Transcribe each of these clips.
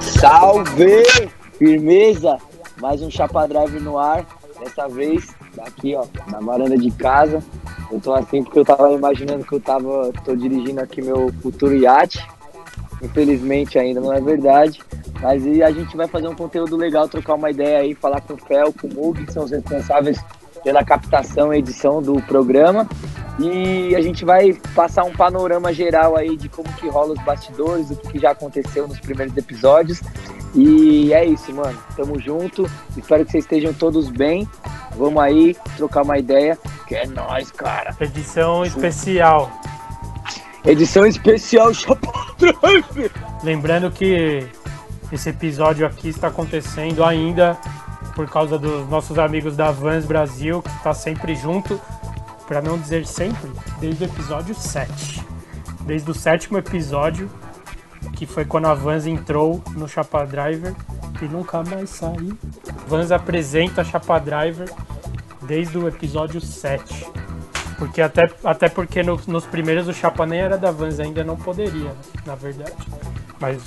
Salve! Firmeza! Mais um Chapa Drive no ar. Dessa vez, aqui ó, na varanda de casa. Eu tô assim porque eu tava imaginando que eu tava. tô dirigindo aqui meu futuro iate. Infelizmente ainda não é verdade. Mas e a gente vai fazer um conteúdo legal, trocar uma ideia aí, falar com o Fel, com o Mug, que são os responsáveis pela captação e edição do programa. E a gente vai passar um panorama geral aí de como que rola os bastidores, o que já aconteceu nos primeiros episódios. E é isso, mano. Tamo junto. Espero que vocês estejam todos bem. Vamos aí trocar uma ideia. Que é nóis, cara. Edição especial. Edição especial Lembrando que esse episódio aqui está acontecendo ainda por causa dos nossos amigos da Vans Brasil, que está sempre junto, para não dizer sempre, desde o episódio 7. Desde o sétimo episódio, que foi quando a Vans entrou no Chapa Driver e nunca mais saiu. Vans apresenta a Chapa Driver desde o episódio 7. Porque até, até porque no, nos primeiros o Chapa nem era da Vans, ainda não poderia, na verdade. Mas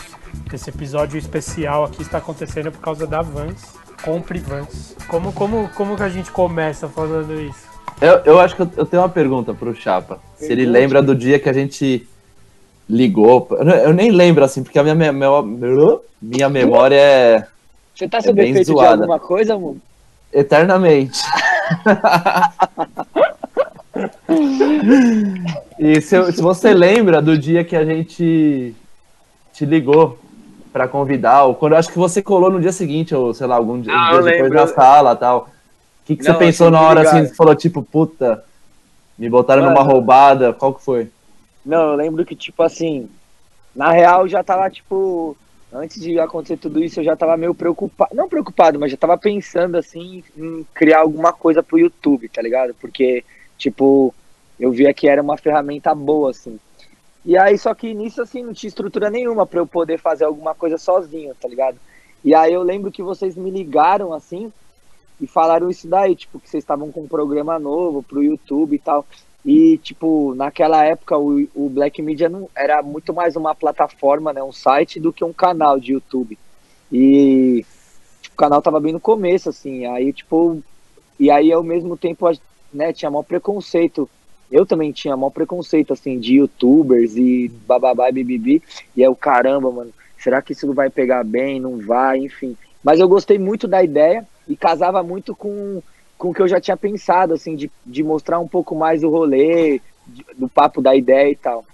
esse episódio especial aqui está acontecendo por causa da Vans. Compre Vans. Como, como, como que a gente começa falando isso? Eu, eu acho que eu, eu tenho uma pergunta pro Chapa. Pergunte. Se ele lembra do dia que a gente ligou. Eu nem lembro, assim, porque a minha, minha, minha memória é. Você tá sob é efeito zoada. de alguma coisa, amor? Eternamente. e se, se, você lembra do dia que a gente te ligou para convidar, ou quando acho que você colou no dia seguinte, ou sei lá, algum dia, ah, dia depois lembro. na sala tal. O que, que Não, você pensou na hora assim? Você falou tipo, puta, me botaram Mano, numa roubada, qual que foi? Não, eu lembro que, tipo assim, na real já tava, tipo, antes de acontecer tudo isso, eu já tava meio preocupado, não preocupado, mas já tava pensando, assim, em criar alguma coisa pro YouTube, tá ligado? Porque, tipo, eu via que era uma ferramenta boa, assim. E aí, só que nisso, assim, não tinha estrutura nenhuma para eu poder fazer alguma coisa sozinho, tá ligado? E aí eu lembro que vocês me ligaram, assim, e falaram isso daí, tipo, que vocês estavam com um programa novo pro YouTube e tal. E, tipo, naquela época o, o Black Media não, era muito mais uma plataforma, né, um site, do que um canal de YouTube. E tipo, o canal tava bem no começo, assim, aí, tipo, e aí ao mesmo tempo, né, tinha maior preconceito eu também tinha maior preconceito, assim, de youtubers e bababá e bibibi. E é o caramba, mano, será que isso vai pegar bem? Não vai, enfim. Mas eu gostei muito da ideia e casava muito com, com o que eu já tinha pensado, assim, de, de mostrar um pouco mais o rolê, de, do papo da ideia e tal.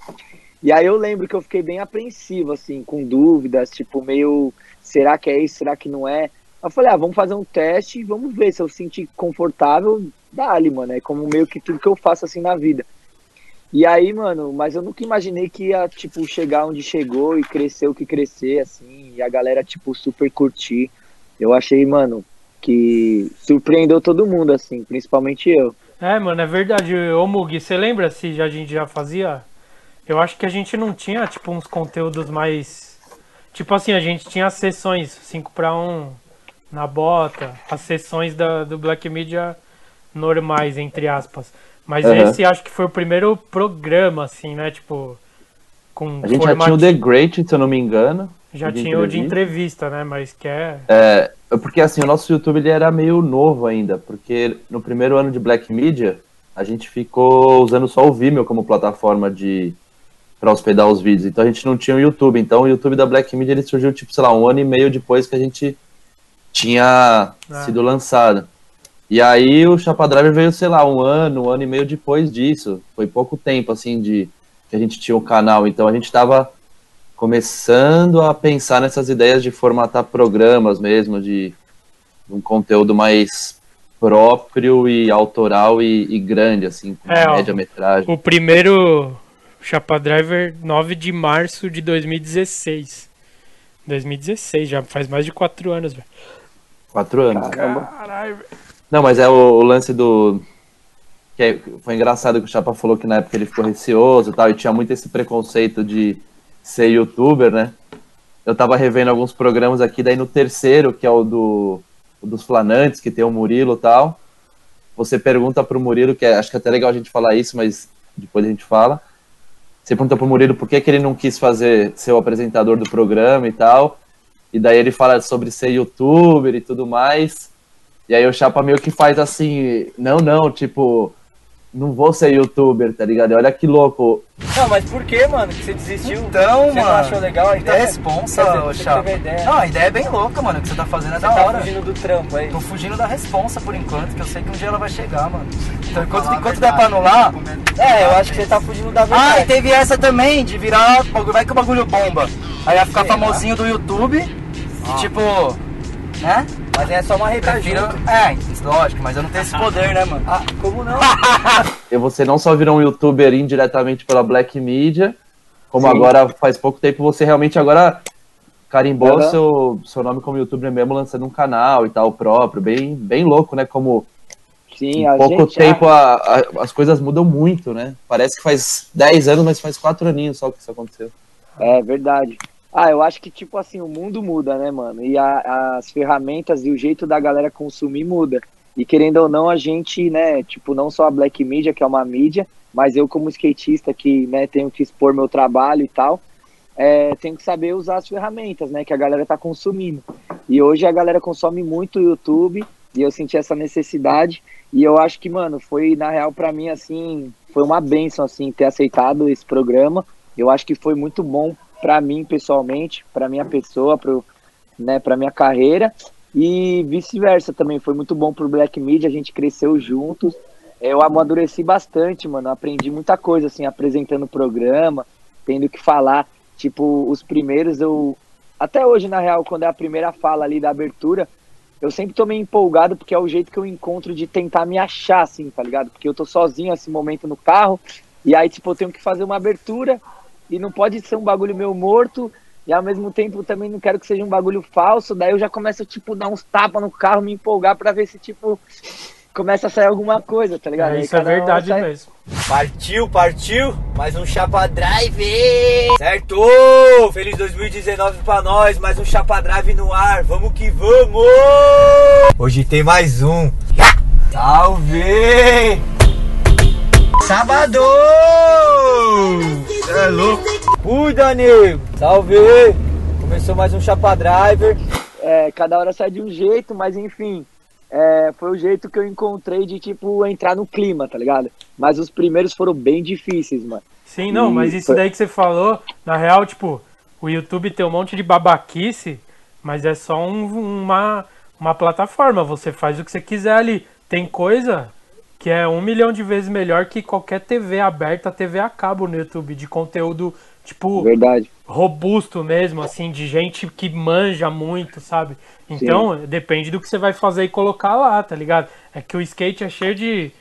E aí eu lembro que eu fiquei bem apreensivo, assim, com dúvidas, tipo, meio, será que é isso, será que não é? Eu falei, ah, vamos fazer um teste e vamos ver se eu sentir confortável, dá-lhe, mano. É como meio que tudo que eu faço assim na vida. E aí, mano, mas eu nunca imaginei que ia, tipo, chegar onde chegou e crescer o que crescer, assim, e a galera, tipo, super curtir. Eu achei, mano, que surpreendeu todo mundo, assim, principalmente eu. É, mano, é verdade. Ô, Mugi, você lembra se a gente já fazia? Eu acho que a gente não tinha, tipo, uns conteúdos mais. Tipo assim, a gente tinha sessões 5 para 1, na bota, as sessões da, do Black Media normais, entre aspas. Mas uhum. esse acho que foi o primeiro programa, assim, né? Tipo, com A gente já tinha o The Great, se eu não me engano. Já tinha o de entrevista, né? Mas que é... é... Porque assim, o nosso YouTube ele era meio novo ainda, porque no primeiro ano de Black Media, a gente ficou usando só o Vimeo como plataforma de para hospedar os vídeos. Então a gente não tinha o YouTube. Então o YouTube da Black Media ele surgiu tipo, sei lá, um ano e meio depois que a gente tinha ah. sido lançada. E aí o Chapa Driver veio, sei lá, um ano, um ano e meio depois disso. Foi pouco tempo, assim, de que a gente tinha o canal. Então a gente estava começando a pensar nessas ideias de formatar programas mesmo, de um conteúdo mais próprio e autoral e, e grande, assim, com é, média-metragem. O primeiro Chapa Driver, 9 de março de 2016. 2016, já faz mais de quatro anos, velho. Quatro anos. Caralho. Não, mas é o, o lance do. Que é, foi engraçado que o Chapa falou que na época ele ficou receoso e tal, e tinha muito esse preconceito de ser youtuber, né? Eu tava revendo alguns programas aqui, daí no terceiro, que é o do o dos Flanantes, que tem o Murilo e tal. Você pergunta pro Murilo, que é, acho que é até legal a gente falar isso, mas depois a gente fala. Você perguntou pro Murilo por que, que ele não quis fazer ser o apresentador do programa e tal. E daí ele fala sobre ser youtuber e tudo mais. E aí o Chapa meio que faz assim, não, não, tipo, não vou ser youtuber, tá ligado? Olha que louco. Não, mas por que, mano, que você desistiu? Então, você mano. não achou legal a ideia? É responsa, dizer, ô você Chapa. teve a ideia. Não, a ideia é bem louca, mano. O que você tá fazendo é Você da tá hora. fugindo do trampo aí. Tô fugindo da responsa por enquanto, que eu sei que um dia ela vai chegar, mano. Então enquanto, enquanto der pra anular. É, eu acho que você tá fugindo da Ah, verdade. e teve essa também, de virar. bagulho- Vai que o bagulho bomba. Aí ia ficar famosinho do YouTube. E tipo. Né? Mas é só uma reta Prefiro. É, lógico, mas eu não tenho esse poder, né, mano? Ah, como não? E você não só virou um youtuber indiretamente pela Black Media, como Sim. agora faz pouco tempo você realmente agora carimbou Aham. seu, seu nome como youtuber mesmo, lançando um canal e tal próprio. Bem, bem louco, né? Como Sim, em a pouco gente, tempo a- a- as coisas mudam muito, né? Parece que faz 10 anos, mas faz 4 aninhos só que isso aconteceu. É verdade. Ah, eu acho que, tipo assim, o mundo muda, né, mano? E a- as ferramentas e o jeito da galera consumir muda. E querendo ou não, a gente, né, tipo, não só a Black Media, que é uma mídia, mas eu como skatista que, né, tenho que expor meu trabalho e tal, é, tenho que saber usar as ferramentas, né, que a galera tá consumindo. E hoje a galera consome muito o YouTube, e eu senti essa necessidade, e eu acho que, mano, foi, na real, pra mim, assim, foi uma benção, assim, ter aceitado esse programa. Eu acho que foi muito bom para mim pessoalmente, para minha pessoa, pro, né, para minha carreira e vice-versa também. Foi muito bom pro Black Media, a gente cresceu juntos. Eu amadureci bastante, mano. Aprendi muita coisa assim apresentando o programa, tendo que falar, tipo, os primeiros eu até hoje na real, quando é a primeira fala ali da abertura, eu sempre tô meio empolgado porque é o jeito que eu encontro de tentar me achar assim, tá ligado? Porque eu tô sozinho nesse momento no carro e aí tipo eu tenho que fazer uma abertura e não pode ser um bagulho meu morto, e ao mesmo tempo também não quero que seja um bagulho falso, daí eu já começo, tipo, dar uns tapas no carro, me empolgar pra ver se, tipo, começa a sair alguma coisa, tá ligado? É, isso é verdade sai- mesmo. Partiu, partiu, mais um Chapa Drive! Certo? Feliz 2019 pra nós, mais um Chapa Drive no ar, vamos que vamos! Hoje tem mais um. Salve! Sábado! É louco! Cuida, nego! Salve! Começou mais um Chapa Driver. É, cada hora sai de um jeito, mas enfim, é, foi o jeito que eu encontrei de, tipo, entrar no clima, tá ligado? Mas os primeiros foram bem difíceis, mano. Sim, não, E mas isso foi- daí que você falou, na real, tipo, o YouTube tem um monte de babaquice, mas é só um- uma, uma plataforma. Você faz o que você quiser ali. Tem coisa que é um milhão de vezes melhor que qualquer TV aberta, TV a cabo no YouTube, de conteúdo, tipo, Verdade. robusto mesmo, assim, de gente que manja muito, sabe? Então, depende do que você vai fazer e colocar lá, tá ligado? É que o skate é cheio de.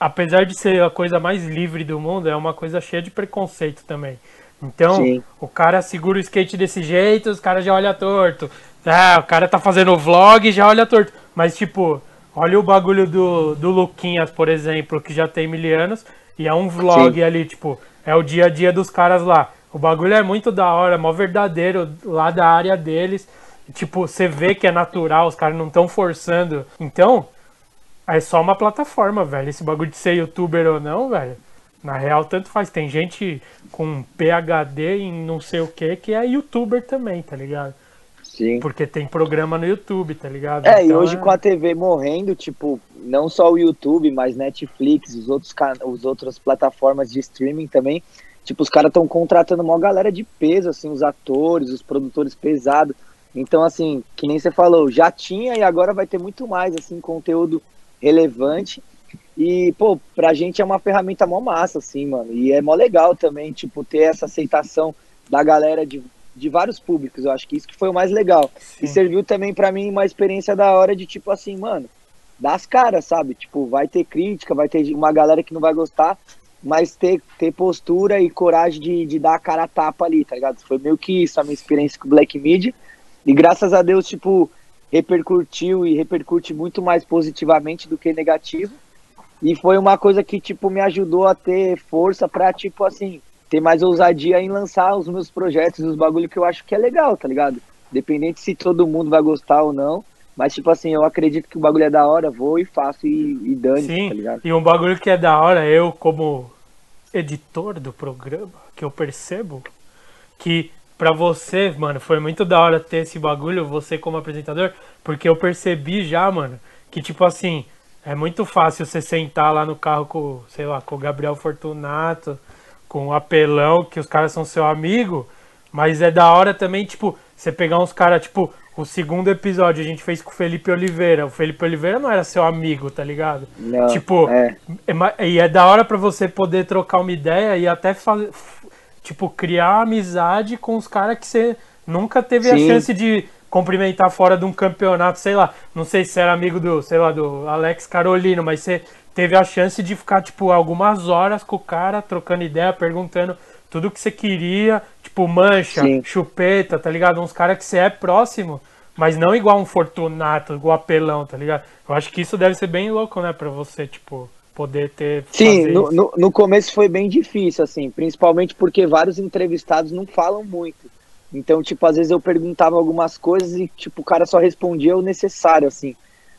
Apesar de ser a coisa mais livre do mundo, é uma coisa cheia de preconceito também. Então, Sim. o cara segura o skate desse jeito, os caras já olham torto. Ah, o cara tá fazendo vlog e já olha torto. Mas, tipo, olha o bagulho do, do Luquinhas, por exemplo, que já tem mil anos, e é um vlog Sim. ali, tipo, é o dia a dia dos caras lá. O bagulho é muito da hora, mó verdadeiro, lá da área deles. Tipo, você vê que é natural, os caras não estão forçando. Então, é só uma plataforma, velho. Esse bagulho de ser youtuber ou não, velho. Na real, tanto faz. Tem gente com PHD em não sei o que que é youtuber também, tá ligado? Sim. Porque tem programa no YouTube, tá ligado? É, e Então, hoje com a TV morrendo, tipo, não só o YouTube, mas Netflix, os outros can... os outras plataformas de streaming também, tipo, os caras estão contratando uma galera de peso, assim, os atores, os produtores pesados. Então, assim, que nem você falou, já tinha e agora vai ter muito mais, assim, conteúdo relevante. E, pô, pra gente é uma ferramenta mó massa, assim, mano. E é mó legal também, tipo, ter essa aceitação da galera de, de vários públicos. Eu acho que isso que foi o mais legal. Sim. E serviu também pra mim uma experiência da hora de, tipo assim, mano, das caras, sabe? Tipo, vai ter crítica, vai ter uma galera que não vai gostar, mas ter, ter postura e coragem de, de dar a cara a tapa ali, tá ligado? Foi meio que isso a minha experiência com o Black Media. E graças a Deus, tipo, repercutiu e repercute muito mais positivamente do que negativo. E foi uma coisa que, tipo, me ajudou a ter força pra, tipo, assim, ter mais ousadia em lançar os meus projetos, os bagulho que eu acho que é legal, tá ligado? Independente se todo mundo vai gostar ou não. Mas, tipo assim, eu acredito que o bagulho é da hora, vou e faço e, e dane, Sim, tá ligado? e um bagulho que é da hora, eu como editor do programa, que eu percebo que pra você, mano, foi muito da hora ter esse bagulho, você como apresentador, porque eu percebi já, mano, que tipo assim, é muito fácil você sentar lá no carro com, sei lá, com o Gabriel Fortunato, com o Apelão, que os caras são seu amigo, mas é da hora também, tipo, você pegar uns caras, tipo, o segundo episódio a gente fez com o Felipe Oliveira. O Felipe Oliveira não era seu amigo, tá ligado? Não, tipo, é. é e é da hora pra você poder trocar uma ideia e até fazer, tipo, criar amizade com os caras que você nunca teve a Sim. chance de cumprimentar fora de um campeonato, sei lá. Não sei se era amigo do, sei lá, do Alex Carolino, mas você teve a chance de ficar, tipo, algumas horas com o cara, trocando ideia, perguntando tudo que você queria, tipo, mancha, Sim. chupeta, tá ligado? Uns caras que você é próximo, mas não igual um Fortunato, igual apelão, tá ligado? Eu acho que isso deve ser bem louco, né, pra você, tipo, poder ter. Sim, no, no, no começo foi bem difícil, assim, principalmente porque vários entrevistados não falam muito. Então, tipo, às vezes eu perguntava algumas coisas e, tipo, o cara só respondia o necessário, assim.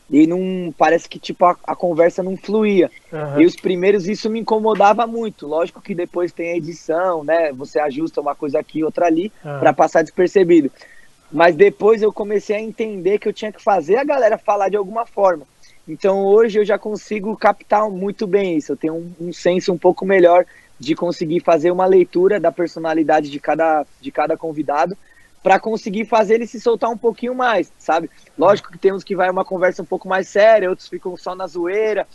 E não. Parece que, tipo, a, a conversa não fluía. Aham. E os primeiros isso me incomodava muito. Lógico que depois tem a edição, né? Você ajusta uma coisa aqui, outra ali, Ah. pra passar despercebido. Mas depois eu comecei a entender que eu tinha que fazer a galera falar de alguma forma. Então hoje eu já consigo captar muito bem isso. Eu tenho um, um senso um pouco melhor de conseguir fazer uma leitura da personalidade de cada, de cada convidado para conseguir fazer ele se soltar um pouquinho mais, sabe? Lógico que tem uns que vai uma conversa um pouco mais séria, outros ficam só na zoeira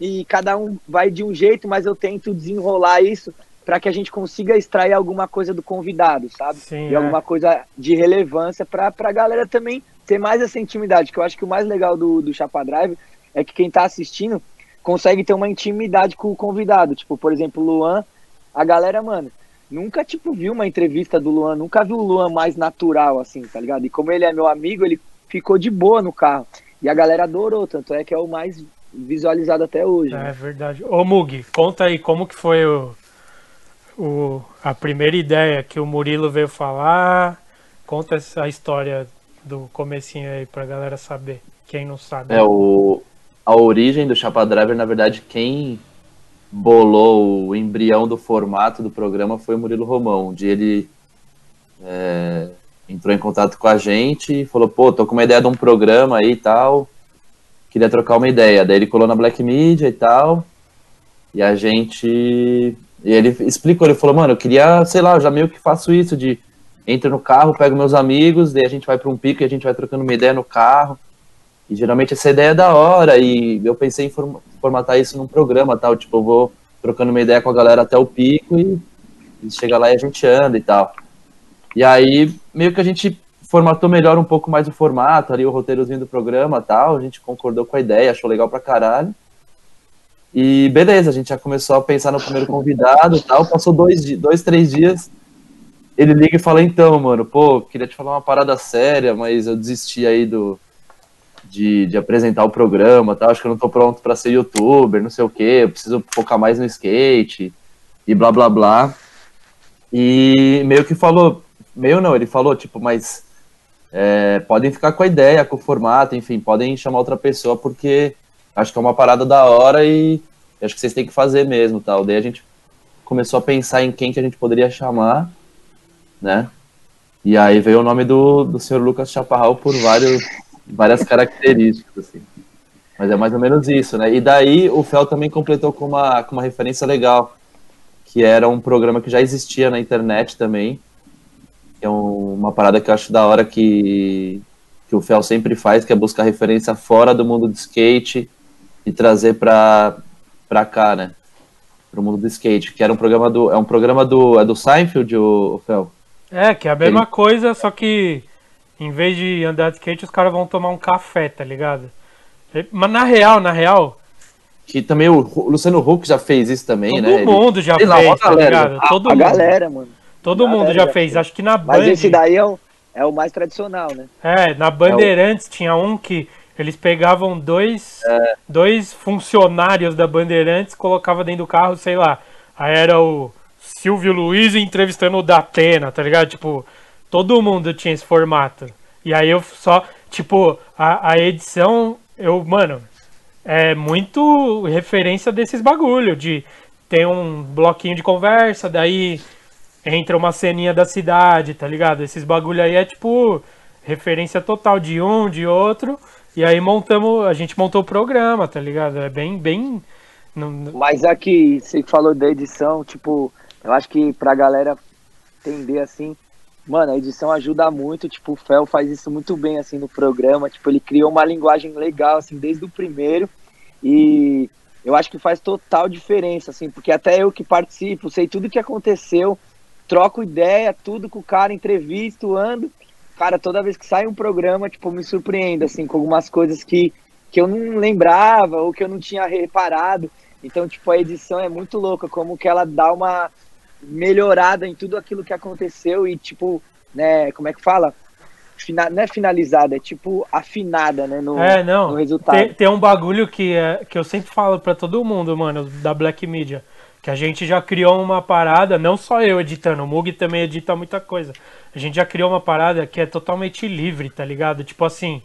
e cada um vai de um jeito, mas eu tento desenrolar isso para que a gente consiga extrair alguma coisa do convidado, sabe? Sim, e é. alguma coisa de relevância para a galera também ter mais essa intimidade, que eu acho que o mais legal do, do Chapa Drive é que quem tá assistindo consegue ter uma intimidade com o convidado. Tipo, por exemplo, o Luan, a galera, mano, nunca, tipo, viu uma entrevista do Luan, nunca viu o Luan mais natural, assim, tá ligado? E como ele é meu amigo, ele ficou de boa no carro. E a galera adorou, tanto é que é o mais visualizado até hoje. É né? verdade. Ô Mug, conta aí como que foi o, o, a primeira ideia que o Murilo veio falar. Conta essa história do comecinho aí pra galera saber. Quem não sabe. É, o, a origem do Chapa Driver, na verdade, quem bolou o embrião do formato do programa foi o Murilo Romão, onde ele é, entrou em contato com a gente e falou, pô, tô com uma ideia de um programa aí e tal, queria trocar uma ideia. Daí ele colou na Black Media e tal, e a gente... E ele explicou, ele falou, mano, eu queria, sei lá, eu já meio que faço isso de entro no carro, pego meus amigos, daí a gente vai para um pico e a gente vai trocando uma ideia no carro. E geralmente essa ideia é da hora, e eu pensei em formatar isso num programa tal, tipo, eu vou trocando uma ideia com a galera até o pico e, e chega lá e a gente anda e tal. E aí, meio que a gente formatou melhor um pouco mais o formato, ali o roteirozinho do programa tal, a gente concordou com a ideia, achou legal pra caralho. E beleza, a gente já começou a pensar no primeiro convidado tal, passou dois, dois, três dias, ele liga e fala, então, mano, pô, queria te falar uma parada séria, mas eu desisti aí do, de, de apresentar o programa, tal. acho que eu não tô pronto para ser youtuber, não sei o que, eu preciso focar mais no skate e blá blá blá. E meio que falou, meio não, ele falou, tipo, mas é, podem ficar com a ideia, com o formato, enfim, podem chamar outra pessoa, porque acho que é uma parada da hora e acho que vocês têm que fazer mesmo, tal. Daí a gente começou a pensar em quem que a gente poderia chamar, né? E aí veio o nome do, do senhor Lucas Chaparral por vários, várias características, assim. Mas é mais ou menos isso, né? E daí o Fel também completou com uma, com uma referência legal, que era um programa que já existia na internet também, é um- uma parada que eu acho da hora que, que o Fel sempre faz, que é buscar referência fora do mundo do skate e trazer pra, pra cá, né? Pro mundo do skate, que era um programa do. É um programa do. É do Seinfeld, o, o Fel? É, que é a mesma Ele- coisa, só que em vez de andar de skate, os caras vão tomar um café, tá ligado? E- Mas na real, na real, Que também o Luciano Huck já fez isso também, todo né? Ele- mundo já lá, fez, uma tá galera. ligado? A, todo a mundo, galera, mano. todo a mundo já fez. fez. Acho que na Mas Band, esse daí é o, é o mais tradicional, né? é, na Bandeirantes tinha um que eles pegavam dois, É. dois funcionários da Bandeirantes, colocava dentro do carro, sei lá. Aí era o Silvio Luiz entrevistando o Datena, tá ligado? Tipo, todo mundo tinha esse formato. E aí eu só, tipo, a, a edição, eu, mano, é muito referência desses bagulho, de tem um bloquinho de conversa, daí entra uma ceninha da cidade, tá ligado? Esses bagulho aí é tipo referência total de um, de outro, e aí montamos, a gente montou o programa, tá ligado? É bem, bem. Mas aqui, você falou da edição, tipo, eu acho que pra galera entender assim, mano, a edição ajuda muito, tipo, o Fel faz isso muito bem, assim, no programa, tipo, ele criou uma linguagem legal, assim, desde o primeiro, e eu acho que faz total diferença, assim, porque até eu que participo, sei tudo que aconteceu, troco ideia, tudo com o cara, entrevisto, ando, cara, toda vez que sai um programa, tipo, me surpreendo, assim, com algumas coisas que, que eu não lembrava ou que eu não tinha reparado, então, tipo, a edição é muito louca, como que ela dá uma melhorada em tudo aquilo que aconteceu e, tipo, né, como é que fala? Fina, não é finalizada, é tipo afinada, né, no, é, não. no resultado. Tem, tem um bagulho que, é, que eu sempre falo para todo mundo, mano, da Black Media, que a gente já criou uma parada, não só eu editando, o Mug também edita muita coisa. A gente já criou uma parada que é totalmente livre, tá ligado? Tipo assim,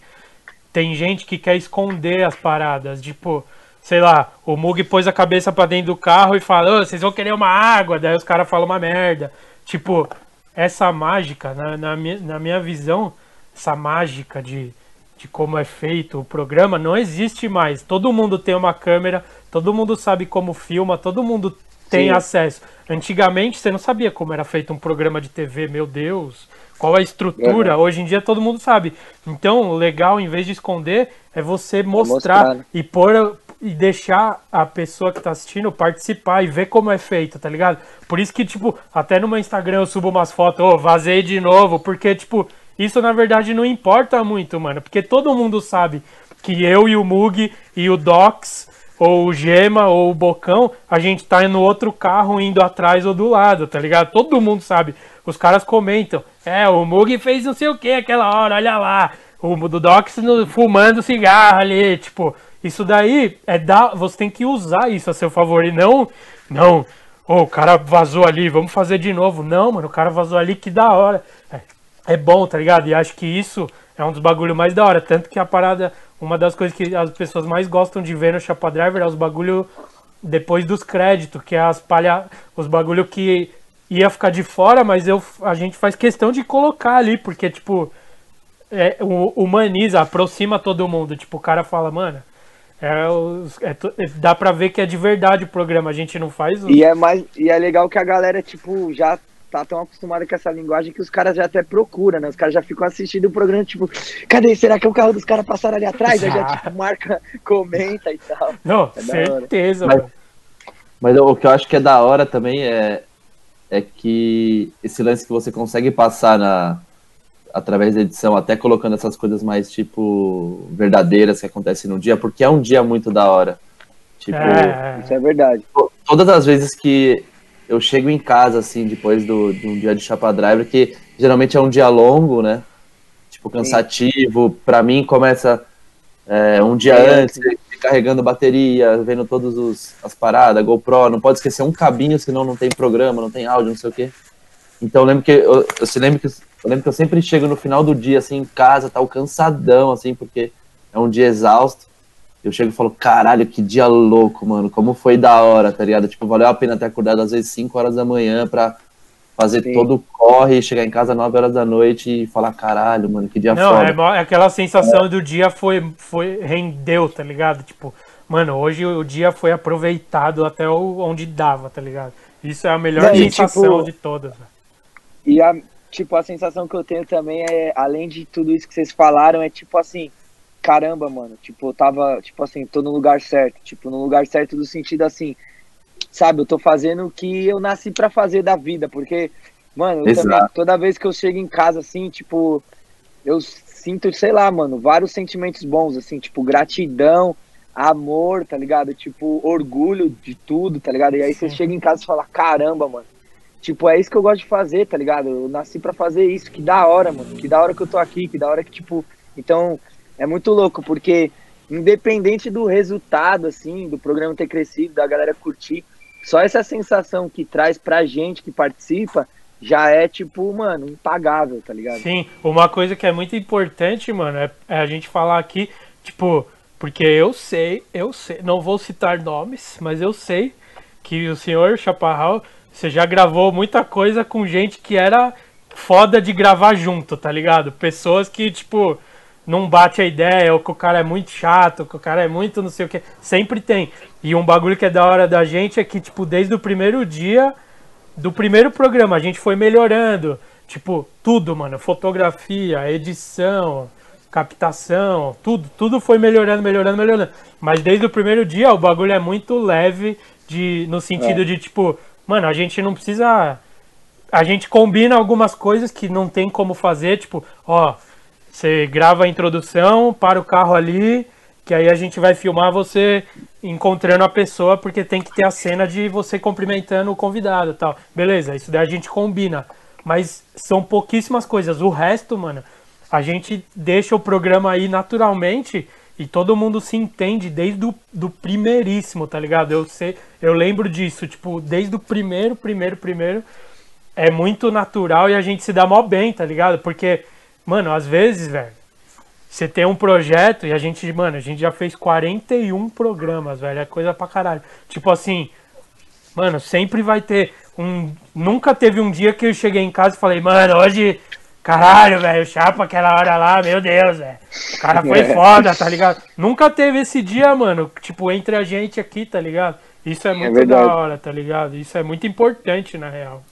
tem gente que quer esconder as paradas, tipo, sei lá, o Mug pôs a cabeça para dentro do carro e fala, oh, vocês vão querer uma água, daí os caras falam uma merda. Tipo, essa mágica, na, na, minha, na minha visão, essa mágica de, de como é feito o programa não existe mais. Todo mundo tem uma câmera, todo mundo sabe como filma, todo mundo tem Sim. acesso. Antigamente você não sabia como era feito um programa de TV, meu Deus, qual a estrutura. Hoje em dia todo mundo sabe. Então, o legal, em vez de esconder, é você mostrar, é mostrar. e pôr e deixar a pessoa que tá assistindo participar e ver como é feito, tá ligado? Por isso que, tipo, até no meu Instagram eu subo umas fotos, ô, oh, vazei de novo, porque, tipo, isso na verdade não importa muito, mano, porque todo mundo sabe que eu e o Mug e o Docs, ou o Gema, ou o Bocão, a gente tá no outro carro indo atrás ou do lado, tá ligado? Todo mundo sabe. Os caras comentam, é, o Mug fez não sei o que aquela hora, olha lá. O do Docs fumando cigarro ali, tipo, isso daí é dar. Você tem que usar isso a seu favor e não. Não. Oh, o cara vazou ali, vamos fazer de novo. Não, mano, o cara vazou ali, que da hora. É, é bom, tá ligado? E acho que isso é um dos bagulhos mais da hora. Tanto que a parada. Uma das coisas que as pessoas mais gostam de ver no Chapa Driver é os bagulho depois dos créditos, que é as palha. Os bagulho que ia ficar de fora, mas eu, a gente faz questão de colocar ali, porque, tipo, é, humaniza, aproxima todo mundo. Tipo, o cara fala, mano, é, os, é, é, dá pra ver que é de verdade o programa, a gente não faz. Os... E é mais e é legal que a galera, tipo, já tá tão acostumada com essa linguagem que os caras já até procuram, né? Os caras já ficam assistindo o programa, tipo, cadê? Será que é o carro dos caras passaram ali atrás? Aí já, tipo, marca, comenta e tal. Não, é certeza, mas, mano. Mas o que eu acho que é da hora também é, é que esse lance que você consegue passar na, através da edição, até colocando essas coisas mais, tipo, verdadeiras que acontecem no dia, porque é um dia muito da hora. Tipo, é, isso é verdade. Todas as vezes que eu chego em casa, assim, depois do, de um dia de chapa driver, que geralmente é um dia longo, né? Tipo, cansativo. Para mim, começa é, um dia é, antes, carregando bateria, vendo todas as paradas, GoPro, não pode esquecer um cabinho, senão não tem programa, não tem áudio, não sei o quê. Então eu lembro que eu, eu se lembro que eu lembro que eu sempre chego no final do dia, assim, em casa, tal, cansadão, assim, porque é um dia exausto. Eu chego e falo, caralho, que dia louco, mano. Como foi da hora, tá ligado? Tipo, valeu a pena ter acordado às vezes 5 horas da manhã pra fazer Sim. todo o corre, chegar em casa 9 horas da noite e falar, caralho, mano, que dia Não, foda. É, aquela sensação é. do dia foi, foi, rendeu, tá ligado? Tipo, mano, hoje o dia foi aproveitado até onde dava, tá ligado? Isso é a melhor sensação tipo, de todas. E a, tipo, a sensação que eu tenho também é, além de tudo isso que vocês falaram, é tipo assim, caramba, mano, tipo, eu tava, tipo assim, tô no lugar certo, tipo, no lugar certo do sentido assim, sabe, eu tô fazendo o que eu nasci para fazer da vida, porque, mano, eu também, toda vez que eu chego em casa, assim, tipo, eu sinto, sei lá, mano, vários sentimentos bons, assim, tipo, gratidão, amor, tá ligado? Tipo, orgulho de tudo, tá ligado? E aí você chega em casa e fala, caramba, mano, Tipo, é isso que eu gosto de fazer, tá ligado? Eu nasci para fazer isso, que da hora, mano. Que da hora que eu tô aqui, que da hora que, tipo. Então, é muito louco, porque independente do resultado, assim, do programa ter crescido, da galera curtir, só essa sensação que traz pra gente que participa já é, tipo, mano, impagável, tá ligado? Sim, uma coisa que é muito importante, mano, é, é a gente falar aqui, tipo, porque eu sei, eu sei, não vou citar nomes, mas eu sei que o senhor Chaparral, você já gravou muita coisa com gente que era foda de gravar junto, tá ligado? Pessoas que, tipo, não bate a ideia, ou que o cara é muito chato, que o cara é muito não sei o que. Sempre tem. E um bagulho que é da hora da gente é que, tipo, desde o primeiro dia do primeiro programa, a gente foi melhorando. Tipo, tudo, mano. Fotografia, edição, captação, tudo, tudo foi melhorando, melhorando, melhorando. Mas desde o primeiro dia o bagulho é muito leve de no sentido é. de tipo, mano, a gente não precisa a gente combina algumas coisas que não tem como fazer, tipo, ó, você grava a introdução, para o carro ali, que aí a gente vai filmar você encontrando a pessoa, porque tem que ter a cena de você cumprimentando o convidado tal. Beleza, isso daí a gente combina. Mas são pouquíssimas coisas. O resto, mano, a gente deixa o programa aí naturalmente e todo mundo se entende desde o do primeiríssimo, tá ligado? Eu sei, eu lembro disso, tipo, desde o primeiro, primeiro, primeiro, é muito natural e a gente se dá mó bem, tá ligado? Porque, mano, às vezes, velho, você tem um projeto e a gente, mano, a gente já fez 41 programas, velho, é coisa pra caralho. Tipo assim, mano, sempre vai ter um. Nunca teve um dia que eu cheguei em casa e falei, mano, hoje Caralho, velho, chapa aquela hora lá, meu Deus, velho. O cara foi é. foda, tá ligado? Nunca teve esse dia, mano, tipo, entre a gente aqui, tá ligado? Isso é, é muito é da hora, tá ligado? Isso é muito importante, na real.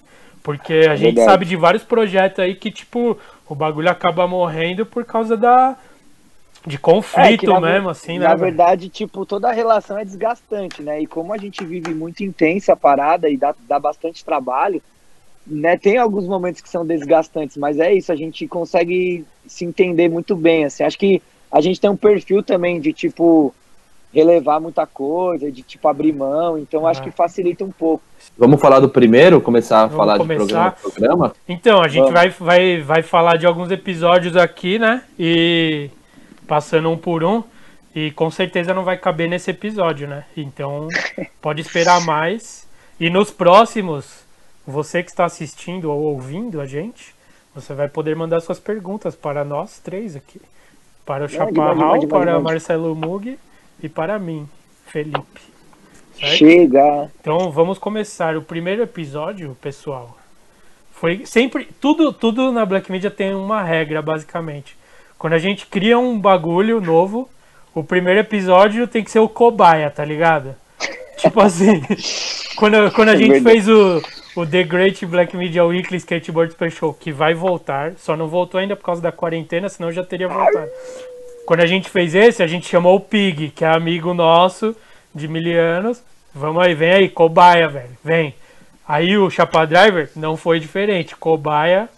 Porque a é gente verdade. sabe de vários projetos aí que, tipo, o bagulho acaba morrendo por causa da. De conflito é, mesmo, assim, né? Na verdade, tipo, toda a relação é desgastante, né? E como a gente vive muito intensa a parada e dá, dá bastante trabalho, né, tem alguns momentos que são desgastantes, mas é isso, a gente consegue se entender muito bem, assim, acho que a gente tem um perfil também de, tipo, relevar muita coisa, de, tipo, abrir mão, então acho que facilita um pouco. Vamos falar do primeiro, começar a Vamos falar começar. de programa programa? Então, a gente vai, vai, vai falar de alguns episódios aqui, né, e passando um por um, e com certeza não vai caber nesse episódio, né, então pode esperar mais, e nos próximos você que está assistindo ou ouvindo a gente, você vai poder mandar suas perguntas para nós três aqui. Para o Chaparral, para Marcelo Mug e para mim, Felipe. Certo? Chega! Então vamos começar. O primeiro episódio, pessoal, foi sempre. Tudo, tudo na Black Media tem uma regra, basicamente. Quando a gente cria um bagulho novo, o primeiro episódio tem que ser o cobaia, tá ligado? tipo assim, quando, quando a é gente fez o, o The Great Black Media Weekly Skateboard Special, que vai voltar, só não voltou ainda por causa da quarentena, senão já teria voltado. Quando a gente fez esse, a gente chamou o Pig, que é amigo nosso de mil anos. Vamos aí, vem aí, cobaia, velho, vem. Aí o Chapa Driver não foi diferente, cobaia,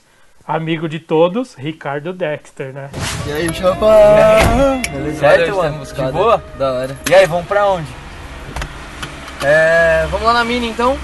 amigo de todos, Ricardo Dexter, né? E aí, Chapa? Beleza? Certo, mano? De boa? Da hora. E aí, vamos pra onde? É, vamos lá na Mini então?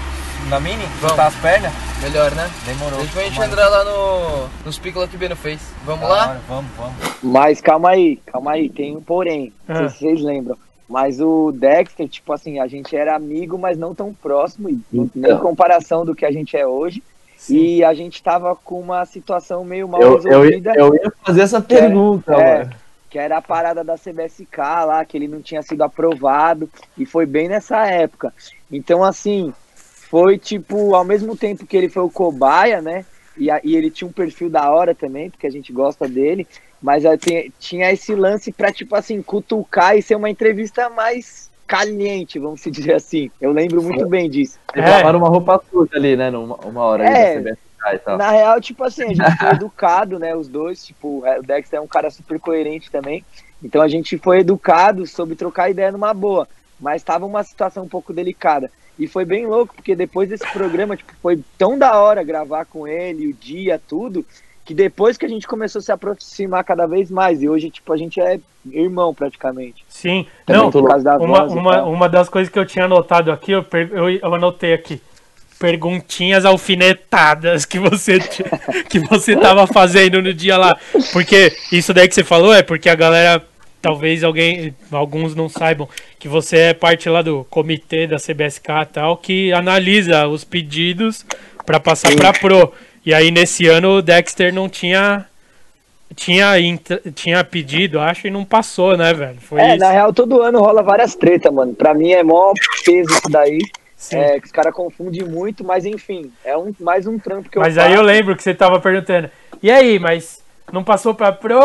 Na Mini? Vamos. as pernas? Melhor, né? Demorou. Depois a gente vai entrar lá no, nos picos que o Beno fez. Vamos da lá? Hora. Vamos, vamos. Mas calma aí, calma aí, tem um porém. Não sei ah. se vocês lembram. Mas o Dexter, tipo assim, a gente era amigo, mas não tão próximo, então. nem em comparação do que a gente é hoje. Sim. E a gente tava com uma situação meio mal eu, resolvida. Eu, eu ia fazer essa pergunta, é, mano. Que era a parada da CBSK lá, que ele não tinha sido aprovado. E foi bem nessa época. Então, assim, foi tipo, ao mesmo tempo que ele foi o cobaia, né? E, a, e ele tinha um perfil da hora também, porque a gente gosta dele, mas tem, tinha esse lance pra, tipo assim, cutucar e ser uma entrevista mais caliente, vamos dizer assim. Eu lembro muito bem disso. Eles é. uma roupa suja ali, né? Numa uma hora é, Na real, tipo assim, a gente foi educado, né? Os dois, tipo, o Dexter é um cara super coerente também. Então a gente foi educado sobre trocar ideia numa boa. Mas tava uma situação um pouco delicada. E foi bem louco, porque depois desse programa, tipo, foi tão da hora gravar com ele, o dia, tudo, que depois que a gente começou a se aproximar cada vez mais, e hoje, tipo, a gente é irmão praticamente. Sim, é não, uma, uma, uma das coisas que eu tinha anotado aqui, eu, eu, eu anotei aqui, perguntinhas alfinetadas que você que você tava fazendo no dia lá. Porque isso daí que você falou é porque a galera talvez alguém, alguns não saibam que você é parte lá do comitê da CBSK e tal, que analisa os pedidos para passar para pro. E aí nesse ano o Dexter não tinha tinha tinha pedido, acho, e não passou, né, velho? Foi é, isso. na real todo ano rola várias tretas, mano. Pra mim é mó peso isso daí. Sim. É, que os caras confundem muito, mas enfim, é um, mais um trampo que eu Mas aí eu faço. lembro que você tava perguntando, e aí, mas não passou pra pro?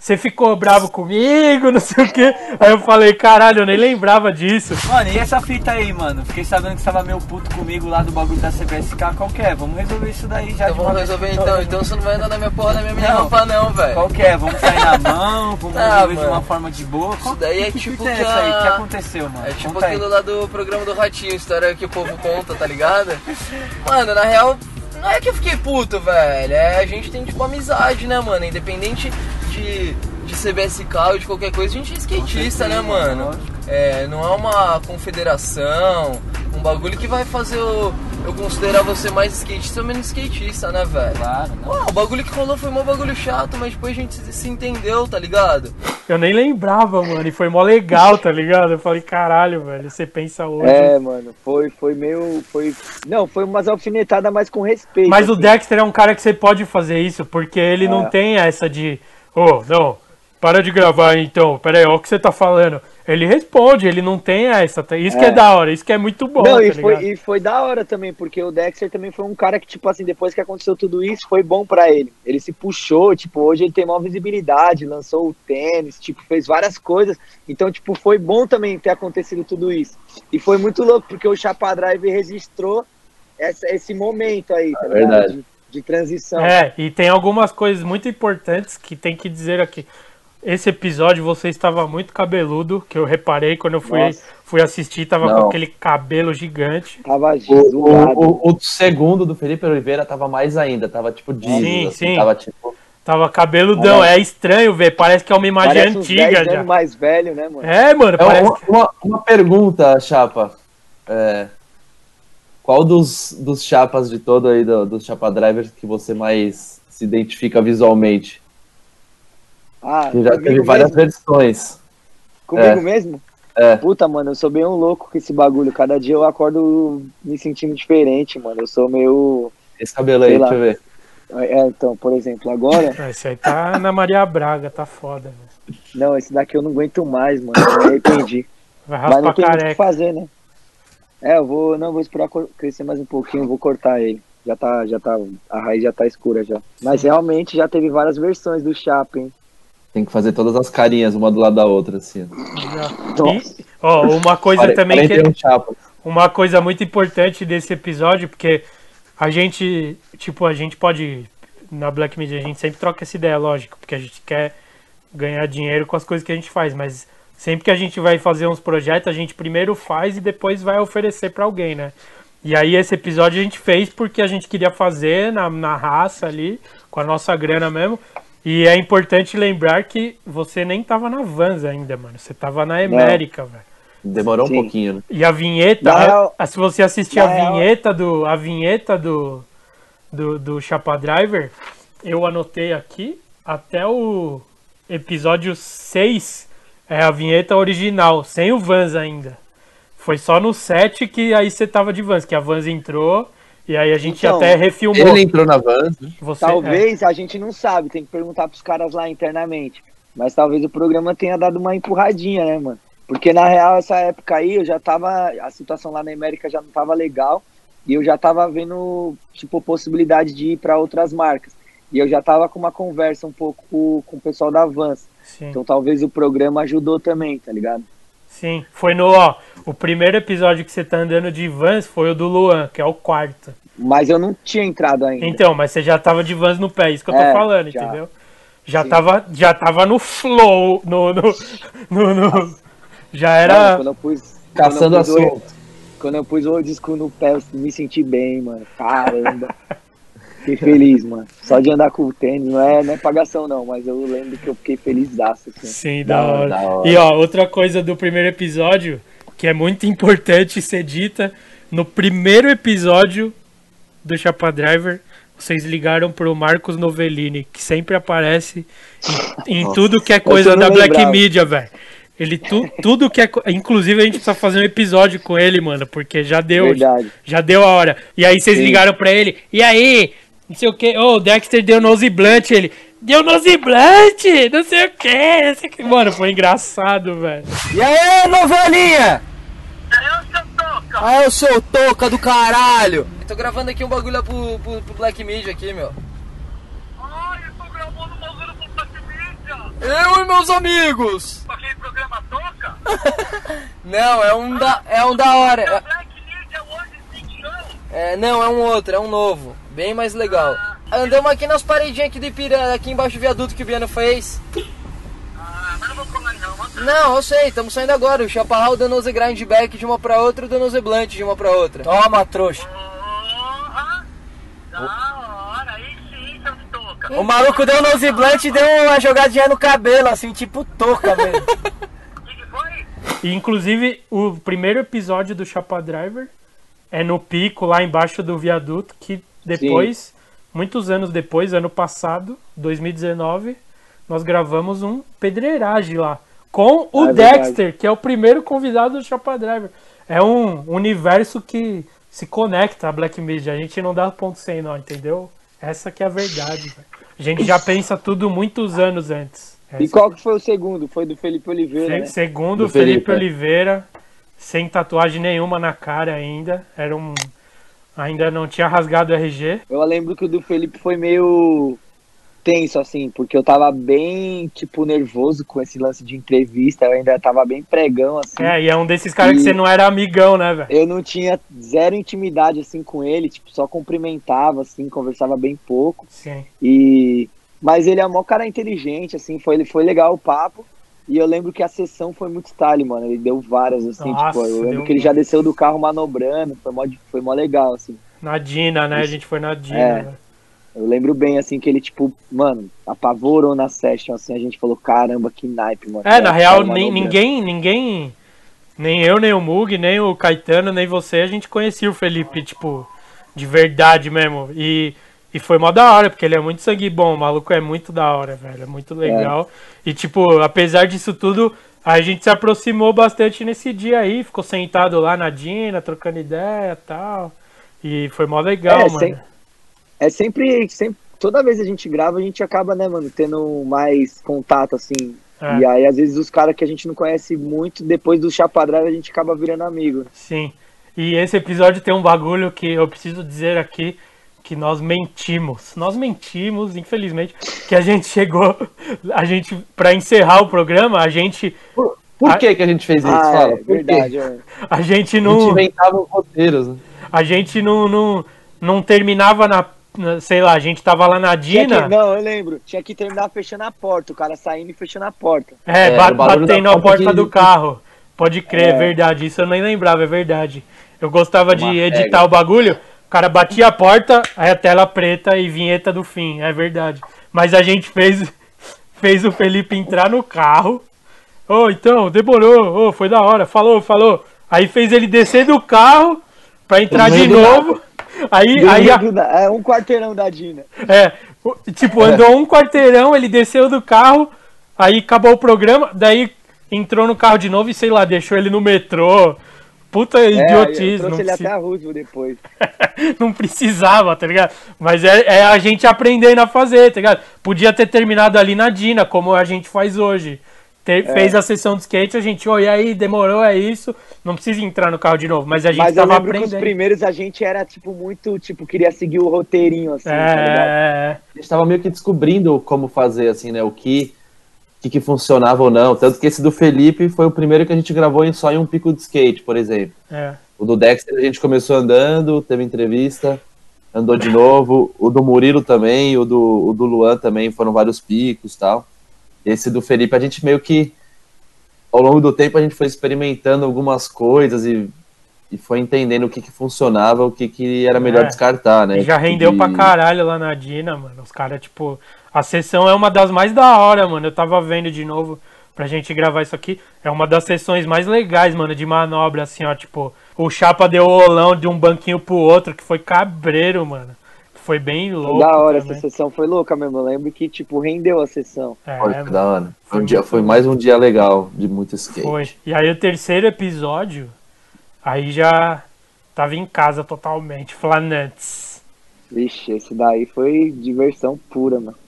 Você ficou bravo comigo, não sei o quê. Aí eu falei, caralho, eu nem lembrava disso. Mano, e essa fita aí, mano? Fiquei sabendo que você tava meio puto comigo lá do bagulho da CBSK. Qual que é? Vamos resolver isso daí já Então de vamos vez resolver então. Então você não vai andar na minha porra da minha menina Não. rampa não, velho. Qual que é? Vamos sair na mão? Vamos Ah, resolver de mano. uma forma de boa? Qual Isso daí que, é que tipo fita é que essa aí? a- O que aconteceu, mano? É tipo Conta aí. aquilo lá do programa do Ratinho, história que o povo conta, tá ligado? Mano, na real, não é que eu fiquei puto, velho. É, a gente tem tipo amizade, né, mano? Independente de, de CBSK ou de qualquer coisa, a gente é skatista, né, mano? lógico. É, não é uma confederação, um bagulho que vai fazer eu, eu considerar você mais skatista ou menos skatista, né, velho? Claro, não. Pô, o bagulho que rolou foi um bagulho chato, mas depois a gente se, se entendeu, tá ligado? Eu nem lembrava, mano, e foi mó legal, tá ligado? Eu falei, caralho, velho, você pensa hoje. É, mano, foi, foi meio. Foi, não, foi umas alfinetadas, mas com respeito. Mas o assim. Dexter é um cara que você pode fazer isso, porque ele não É. tem essa de. Ô, não, para de gravar então, pera aí, olha o que você tá falando. Ele responde, ele não tem essa. tá- Isso que é É. da hora, isso que é muito bom, Não, tá e, foi, e foi da hora também, porque o Dexter também foi um cara que, tipo assim, depois que aconteceu tudo isso, foi bom pra ele. Ele se puxou, tipo, hoje ele tem maior visibilidade, lançou o tênis, tipo, fez várias coisas. Então, tipo, foi bom também ter acontecido tudo isso. E foi muito louco, porque o Chapa Drive registrou essa- esse momento aí, tá É ligado? verdade. De, de transição. É, e tem algumas coisas muito importantes que tem que dizer aqui. Esse episódio você estava muito cabeludo, que eu reparei quando eu fui, Nossa. fui assistir, tava Não. com aquele cabelo gigante. Tava O, o, o, segundo do Felipe Oliveira tava mais ainda, tava tipo Jesus, Sim, assim, sim. tava tipo. Tava cabeludão, é estranho ver, parece que é uma imagem Parece antiga 10 já. mais velho, né, mano? É, mano, É parece. uma, uma, uma pergunta, Chapa. É, qual dos, dos chapas de todo aí, do- dos Chapa Drivers, que você mais se identifica visualmente? Ah, Que já teve várias mesmo? versões. Comigo É. mesmo? É. Puta, mano, eu sou bem um louco com esse bagulho. Cada dia eu acordo me sentindo diferente, mano. Eu sou meio. Esse cabelo aí, lá. deixa eu ver. É, então, por exemplo, agora. Ah, Esse aí tá na Maria Braga, tá foda. velho. Não, esse daqui eu não aguento mais, mano. Eu me arrependi. Vai Mas não raspar tem muito o que careca. fazer, né? É, eu vou. Não, vou esperar crescer mais um pouquinho, vou cortar ele. Já tá, já tá. A raiz já tá escura já. Mas realmente já teve várias versões do Chapa, hein? Tem que fazer todas as carinhas, uma do lado da outra, assim. E, ó, uma coisa Quare- também que. 41 chapas. Uma coisa muito importante desse episódio, porque a gente, tipo, a gente pode. Na Black Media a gente sempre troca essa ideia, lógico, porque a gente quer ganhar dinheiro com as coisas que a gente faz, mas sempre que a gente vai fazer uns projetos, a gente primeiro faz e depois vai oferecer pra alguém, né? E aí esse episódio a gente fez porque a gente queria fazer na, na raça ali, com a nossa grana mesmo. E é importante lembrar que você nem tava na Vans ainda, mano. Você tava na América, velho. Demorou Sim. um pouquinho, né? E a vinheta, real- a- se você assistir a real- vinheta do a vinheta do do, do Chapa Driver, eu anotei aqui até o episódio 6 é a vinheta original, sem o Vans ainda. Foi só no 7 que aí você tava de Vans, que a Vans entrou e aí a gente Então, até refilmou. Ele entrou na van, né? Você, é, Talvez a gente não sabe, tem que perguntar pros caras lá internamente. Mas talvez o programa tenha dado uma empurradinha, né, mano? Porque na real, essa época aí, eu já tava. A situação lá na América já não tava legal. E eu já tava vendo, tipo, possibilidade de ir pra outras marcas. E eu já tava com uma conversa um pouco com, com o pessoal da Vans. sim. Então talvez o programa ajudou também, tá ligado? Sim, foi no, ó, o primeiro episódio que você tá andando de Vans foi o do Luan, que é o quarto. Mas eu não tinha entrado ainda. Então, mas você já tava de Vans no pé, isso que eu tô É, falando, já. entendeu? Já Sim. tava, já tava no flow, no, no, no, no- já Mano, era, quando eu pus. Caçando quando eu pus o- assunto. Quando eu pus o disco no pé, eu me senti bem, mano. Caramba. Fiquei feliz, mano. Só de andar com o tênis, não é, não é pagação não, mas eu lembro que eu fiquei feliz assim. sim, da hora. da hora. E ó, outra coisa do primeiro episódio, que é muito importante ser dita, no primeiro episódio do Chapa Driver, vocês ligaram pro Marcos Novellini, que sempre aparece em, em tudo que é coisa da Black lembrava. Media, velho. Ele tu, tudo que é. Inclusive, a gente precisa fazer um episódio com ele, mano, porque já deu. Verdade. Já deu a hora. E aí vocês Sim. ligaram pra ele. E aí? Não sei o que. Ô, o Dexter deu nose blunt. Ele. Deu nose blunt? Não sei o que. Não sei o que. Mano, foi engraçado, velho. E aí, novelinha? Eu sou Ah, eu sou toca do caralho! Tô gravando aqui um bagulho pro, pro, pro Black Media aqui, meu. Ai, eu tô gravando um bagulho pro Black Media. Eu e meus amigos! Aquele programa Toca. Não, é um da, é um da hora. É- Black Media hoje, Show. É, não, é um outro, é um novo. Bem mais legal. Andamos aqui nas paredinhas aqui do Ipiranga, aqui embaixo do viaduto que o Viano fez. Ah, mas não vou colar não, eu sei, estamos saindo agora. O Chaparral dando os grindback de uma pra outra e o dando blunt de uma pra outra. Toma, trouxa. Porra. Da hora, aí sim, Toca. O maluco deu nose blunt e deu uma jogadinha no cabelo, assim, tipo toca mesmo. O que que foi? E inclusive o primeiro episódio do Chapa Driver é no pico lá embaixo do viaduto que depois, muitos anos depois, ano passado, 2019, nós gravamos um pedreiragem lá com o Ah, é verdade. Dexter, que é o primeiro convidado do Chapa Driver. É um universo que se conecta a Black Media. A gente não dá ponto sem nó, entendeu? Essa que é a verdade. velho. A gente já pensa tudo muitos anos antes. E Essa- qual que foi o segundo? Foi do Felipe Oliveira, Se- né? Segundo Do Felipe, Felipe, é. Oliveira, sem tatuagem nenhuma na cara ainda. Era um. Ainda não tinha rasgado o RG. Eu lembro que o do Felipe foi meio tenso, assim, porque eu tava bem, tipo, nervoso com esse lance de entrevista. Eu ainda tava bem pregão, assim. É, e é um desses caras que você não era amigão, né, velho? Eu não tinha zero intimidade, assim, com ele. Tipo, só cumprimentava, assim, conversava bem pouco. Sim. E... Mas ele é um cara inteligente, assim, foi, foi legal o papo. E eu lembro que a sessão foi muito style, mano. Ele deu várias, assim, Nossa, tipo, eu lembro que ele já desceu do carro manobrando, foi mó, foi mó legal, assim. Na Dina, né? A gente foi na Dina. É. velho. Eu lembro bem, assim, que ele, tipo, mano, apavorou na session, assim, a gente falou, caramba, que naipe, mano. É, na real, cara nem, ninguém, ninguém. Nem eu, nem o Mug, nem o Caetano, nem você, a gente conhecia o Felipe, tipo, de verdade mesmo. E, e foi mó da hora, porque ele é muito sangue bom, o maluco é muito da hora, velho. É muito legal. E, tipo, apesar disso tudo, a gente se aproximou bastante nesse dia aí, ficou sentado lá na Dina, trocando ideia e tal. E foi mó legal, É, mano. sem- É sempre, sempre, toda vez que a gente grava, a gente acaba, né, mano, tendo mais contato, assim. É. E aí, às vezes, os caras que a gente não conhece muito, depois do Chapadrão, a gente acaba virando amigo. Sim. E esse episódio tem um bagulho que eu preciso dizer aqui que nós mentimos. Nós mentimos, infelizmente, que a gente chegou, a gente para encerrar o programa, a gente Por, por Ah, que, que a gente fez isso? ah, Fala, é por quê? verdade. é. a gente A gente não inventava os roteiros. né? a gente não, não, não terminava na, na- sei lá, a gente tava lá na Dina, que, não, eu lembro. Tinha que terminar fechando a porta, o cara saindo e fechando a porta. é, É, ba- o barulho batendo a porta de- do carro. Pode crer, é É. verdade, isso eu nem lembrava, é verdade. Eu gostava de Uma editar regra. o bagulho, o cara batia a porta, aí a tela preta e vinheta do fim, é verdade. Mas a gente fez, fez o Felipe entrar no carro. Ô, então, demorou, ô, foi da hora, falou, falou. Aí fez ele descer do carro pra entrar de novo. Aí, aí a- é um quarteirão da Dina. é, tipo, andou um quarteirão, ele desceu do carro, aí acabou o programa, daí entrou no carro de novo e sei lá, deixou ele no metrô. Puta É, não, trouxe ele preci- até a Roosevelt depois. não precisava, tá ligado? Mas é, é a gente aprendendo a fazer, tá ligado? Podia ter terminado ali na Dina, como a gente faz hoje. Ter- É. Fez a sessão de skate, a gente, oi, aí, demorou, é isso. Não precisa entrar no carro de novo, mas a gente Mas eu tava que os aprendendo. primeiros a gente era, tipo, muito, tipo, queria seguir o roteirinho, assim, tá ligado? É, A gente tava meio que descobrindo como fazer, assim, né? O que, que, que funcionava ou não. Tanto que esse do Felipe foi o primeiro que a gente gravou em só em um pico de skate, por exemplo. é. O do Dexter a gente começou andando, teve entrevista, andou de novo. O do Murilo também, o do, o do Luan também, foram vários picos tal. Esse do Felipe a gente meio que, ao longo do tempo, a gente foi experimentando algumas coisas e, e foi entendendo o que, que funcionava, o que, que era melhor É. descartar, né? E já rendeu de- pra caralho lá na Dina, mano. Os caras, tipo. A sessão é uma das mais da hora, mano. Eu tava vendo de novo pra gente gravar isso aqui. É uma das sessões mais legais, mano, de manobra, assim, ó. Tipo, o Chapa deu o olão de um banquinho pro outro, que foi cabreiro, mano. Foi bem louco. da hora, também. essa sessão foi louca mesmo. Eu lembro que, tipo, rendeu a sessão. É, Foi, mano, da hora. Foi, um dia, foi mais um dia legal de muito skate. foi. E aí o terceiro episódio, aí já tava em casa totalmente, flanantes. Vixe, esse daí foi diversão pura, mano.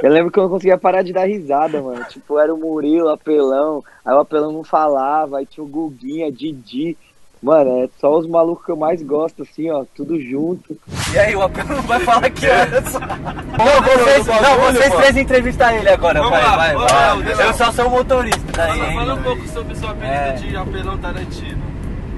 Eu lembro que eu não conseguia parar de dar risada, mano. Tipo, era o Murilo, o Apelão, aí o Apelão não falava, aí tinha o Guguinha, Didi. Mano, é só os malucos que eu mais gosto, assim, ó, tudo junto. E aí, o apelo não vai falar que horas? Não, vocês, não, vocês três entrevistar ele agora, Vamos vai, lá, vai, vai. lá, lá. Eu só sou o motorista daí, Fala, hein? fala um pouco sobre o seu apelido É. de apelão Tarantino.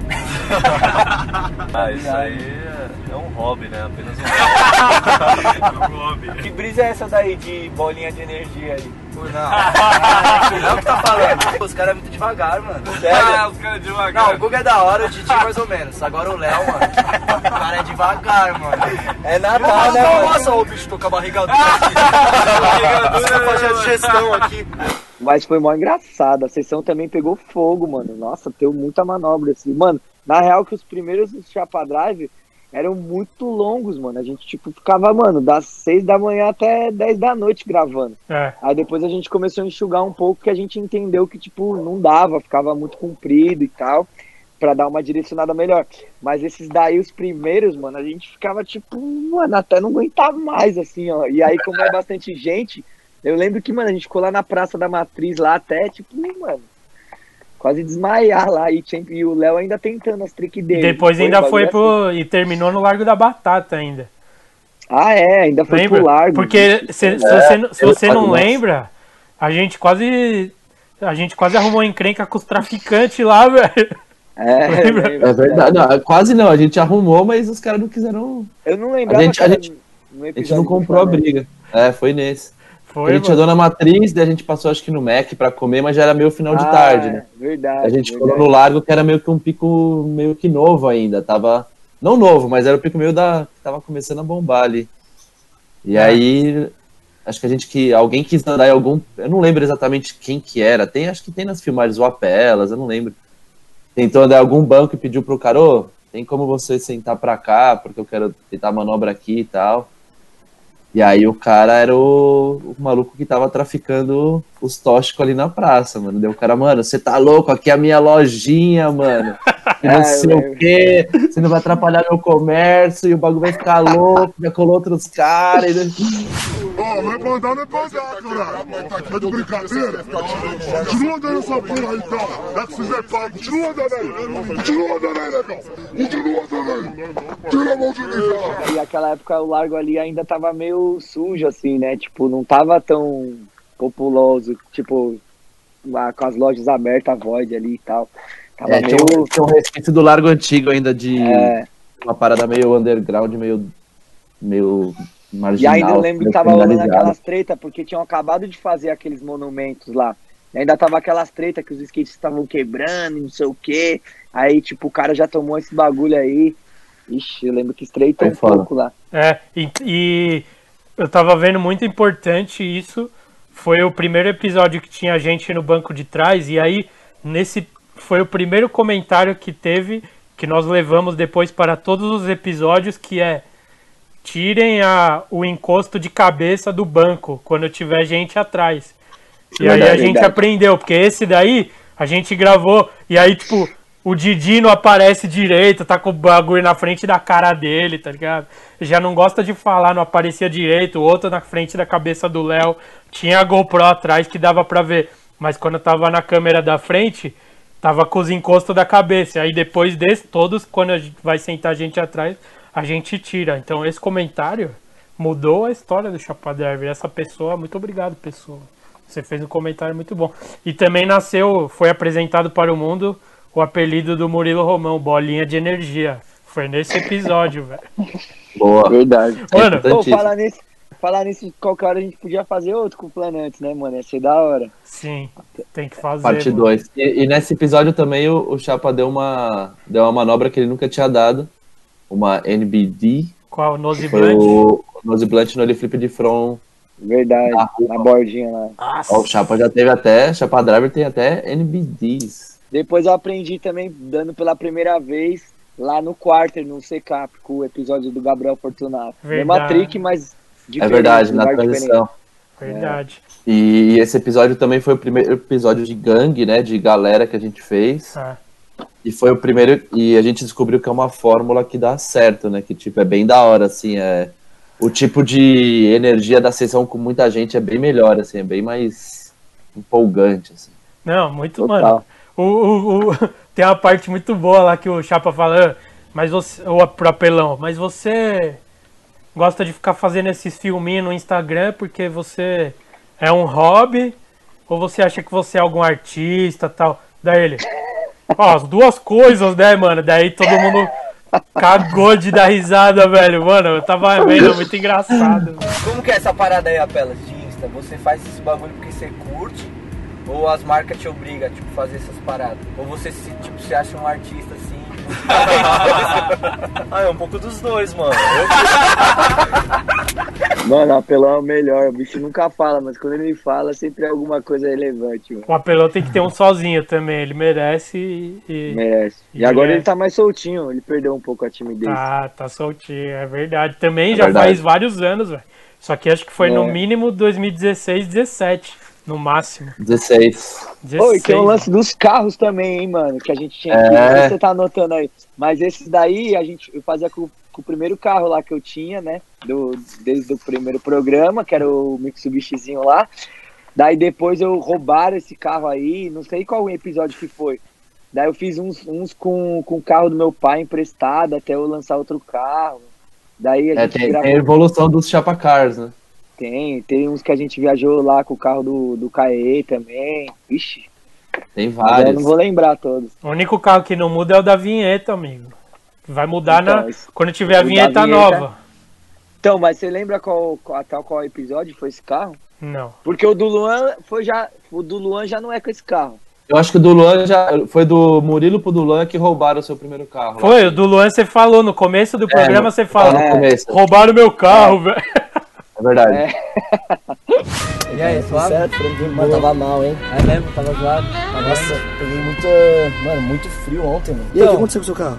Ah, isso aí é- é um hobby, né? Apenas um hobby. Que brisa é essa daí de bolinha de energia aí? Não. Não é o que tá falando. Os caras é muito devagar, mano. Ah, Sério? os caras Não, devagar. o Guga é da hora, o Didi mais ou menos. Agora o Léo, mano. O cara é devagar, mano. É Natal, né, mano? Nossa, o bicho tô com a barriga dura aqui. Só fazer a digestão aqui. Mas foi mó engraçado. A sessão também pegou fogo, mano. Nossa, deu muita manobra, assim. Mano, na real que os primeiros Chapa Drive eram muito longos, mano. A gente, tipo, ficava, mano, das seis da manhã até 10 da noite gravando. É. Aí depois a gente começou a enxugar um pouco, que a gente entendeu que, tipo, não dava, ficava muito comprido e tal, pra dar uma direcionada melhor. Mas esses daí, os primeiros, mano, a gente ficava, tipo, mano, até não aguentar mais, assim, ó. E aí, como é bastante gente, eu lembro que, mano, a gente ficou lá na Praça da Matriz, lá até, tipo, mano, quase desmaiar lá. E, tinha- e o Léo ainda tentando as trick dele. Depois Foi ainda foi pro. E terminou no Largo da Batata ainda. assim. Ah, é, ainda foi Lembra? pro largo. Porque se, se É, você, não- se você não lembra, a gente quase. A gente quase arrumou encrenca com os traficantes lá, velho. É, Lembra? É verdade. Não, quase não, a gente arrumou, mas os caras não quiseram. Eu não lembrava A gente- a gente- A gente não comprou a briga. É, foi nesse. Foi, a gente mano. andou na matriz, daí a gente passou acho que no Mac pra comer, mas já era meio final de Ah, tarde, né? Verdade. A gente verdade. ficou no largo que era meio que um pico meio que novo ainda. Tava. Não novo, mas era o pico meio da. que tava começando a bombar ali. E É. aí. Acho que a gente que. Alguém quis andar em algum. Eu não lembro exatamente quem que era. Tem, acho que tem nas filmagens o Apelas, eu não lembro. Tentou andar em algum banco e pediu pro cara, tem como você sentar pra cá, porque eu quero tentar a manobra aqui e tal. E aí o cara era o, o maluco que tava traficando os tóxicos ali na praça, mano. Deu o cara, mano, você tá louco? Aqui é a minha lojinha, mano. E É, não eu sei o quê. Você não vai atrapalhar meu comércio e o bagulho vai ficar louco. Já colou outros caras. e- Ó, não é mandar, não é mandar, caralho. Tá de brincadeira? Continua andando essa porra aí, então. É que vocês é pago. Continua andando aí. Continua andando aí, negão. Continua andando aí. Tira a mão de mim, cara. E aquela época o largo ali ainda tava meio sujo, assim, né? Tipo, não tava tão populoso, tipo, lá com as lojas abertas, a Void ali e tal. Tava É, tinha, meio. um, tinha um resquício do largo antigo ainda de É, uma parada meio underground, meio, meio e marginal. ainda eu lembro que tava rolando aquelas tretas, porque tinham acabado de fazer aqueles monumentos lá. E ainda tava aquelas tretas que os skates estavam quebrando, não sei o quê. Aí, tipo, o cara já tomou esse bagulho aí. Ixi, eu lembro que estreitou Foi um foda. pouco lá. É, e, e eu tava vendo muito importante isso. Foi o primeiro episódio que tinha gente no banco de trás, e aí, nesse. Foi o primeiro comentário que teve, que nós levamos depois para todos os episódios, que é tirem a, o encosto de cabeça do banco quando tiver gente atrás. E aí a gente verdade. aprendeu, porque esse daí a gente gravou, e aí, tipo, o Didi não aparece direito, tá com o bagulho na frente da cara dele, tá ligado? Já não gosta de falar, não aparecia direito, o outro na frente da cabeça do Léo. Tinha a GoPro atrás que dava pra ver, mas quando tava na câmera da frente, tava com os encostos da cabeça. Aí depois desse, todos, quando vai sentar a gente atrás, a gente tira. Então esse comentário mudou a história do Chapadriver. Essa pessoa, muito obrigado, pessoa. Você fez um comentário muito bom. E também nasceu, foi apresentado para o mundo o apelido do Murilo Romão, Bolinha de Energia. Foi nesse episódio, velho. Boa. Verdade. É Mano, Pô, importantíssimo. falar nisso, falar nisso, qualquer hora a gente podia fazer outro com o Planantes, né, mano? Ia ser da hora. sim, tem que fazer. Parte mano. 2. E, e nesse episódio também o, o Chapa deu uma, deu uma manobra que ele nunca tinha dado. Uma NBD. Qual? Nose Blunt? o Nose Blunt no flip de front. Verdade. Ah, na bordinha lá. Ó, o Chapa já teve até. Chapa Driver tem até NBDs. Depois eu aprendi também, dando pela primeira vez, lá no quarter, no CCAP, com o episódio do Gabriel Fortunato. Mesma Verdade. trick, mas É verdade, na transição. Verdade. E, e esse episódio também foi o primeiro episódio de gangue, né? De galera que a gente fez. É. E foi o primeiro. E a gente descobriu que é uma fórmula que dá certo, né? Que tipo, é bem da hora, assim. É, o tipo de energia da sessão com muita gente é bem melhor, assim, é bem mais empolgante, assim. Não, muito, Total. mano. O, o- o- tem uma parte muito boa lá que o Chapa fala, "Ah, mas você. O apelão, mas você gosta de ficar fazendo esses filminhos no Instagram porque você é um hobby ou você acha que você é algum artista tal? Daí ele. Ó, as duas coisas, né, mano? Daí todo mundo cagou de dar risada, velho. Mano, eu tava vendo, muito engraçado. Como que é essa parada aí, Apelas, de Insta? Você faz esse bagulho porque você curte? Ou as marcas te obrigam, tipo, fazer essas paradas? Ou você se, tipo, se acha um artista assim? Ah, é um pouco dos dois, mano. Mano, o apelão é o melhor. O bicho nunca fala, mas quando ele fala, sempre é alguma coisa relevante, mano. O apelão tem que ter um sozinho também, ele merece e. Merece. E E agora é- ele tá mais soltinho, ele perdeu um pouco a timidez. Tá, tá soltinho, é verdade. Também É já verdade. faz vários anos, velho. Só que acho que foi no É. mínimo 2016, 17, no máximo. 16. 16. Oi, tem o lance dos carros também, hein, mano, que a gente tinha aqui. É. Você tá anotando aí. Mas esses daí, a gente, eu fazia com, com o primeiro carro lá que eu tinha, né? Do, desde o primeiro programa, que era o Mitsubishizinho lá. Daí depois eu roubaram esse carro aí, não sei qual episódio que foi. Daí eu fiz uns, uns com, com o carro do meu pai emprestado até eu lançar outro carro. Daí a É, gente tem, gravou. tem a evolução dos chapacars, né? Tem, tem uns que a gente viajou lá com o carro do, do Caê também. Ixi, Tem vários. não vou lembrar todos. O único carro que não muda é o da vinheta, amigo. Vai mudar Então, na, quando tiver a vinheta, vinheta- nova. Então, mas você lembra qual, qual, até qual episódio foi esse carro? Não. Porque o do Luan foi já. O do Luan já não é com esse carro. Eu acho que o do Luan já. Foi do Murilo pro do Luan que roubaram o seu primeiro carro. Foi, o do Luan você falou no começo do programa, no- você falou. É. Roubaram meu carro, velho. É verdade. É. E aí, suave? Certo, tranquilo. Mano, tava mal, hein? É mesmo? Tava zoado? Nossa, peguei muito. Mano, muito frio ontem, mano. E aí, o Então. que aconteceu com o seu carro?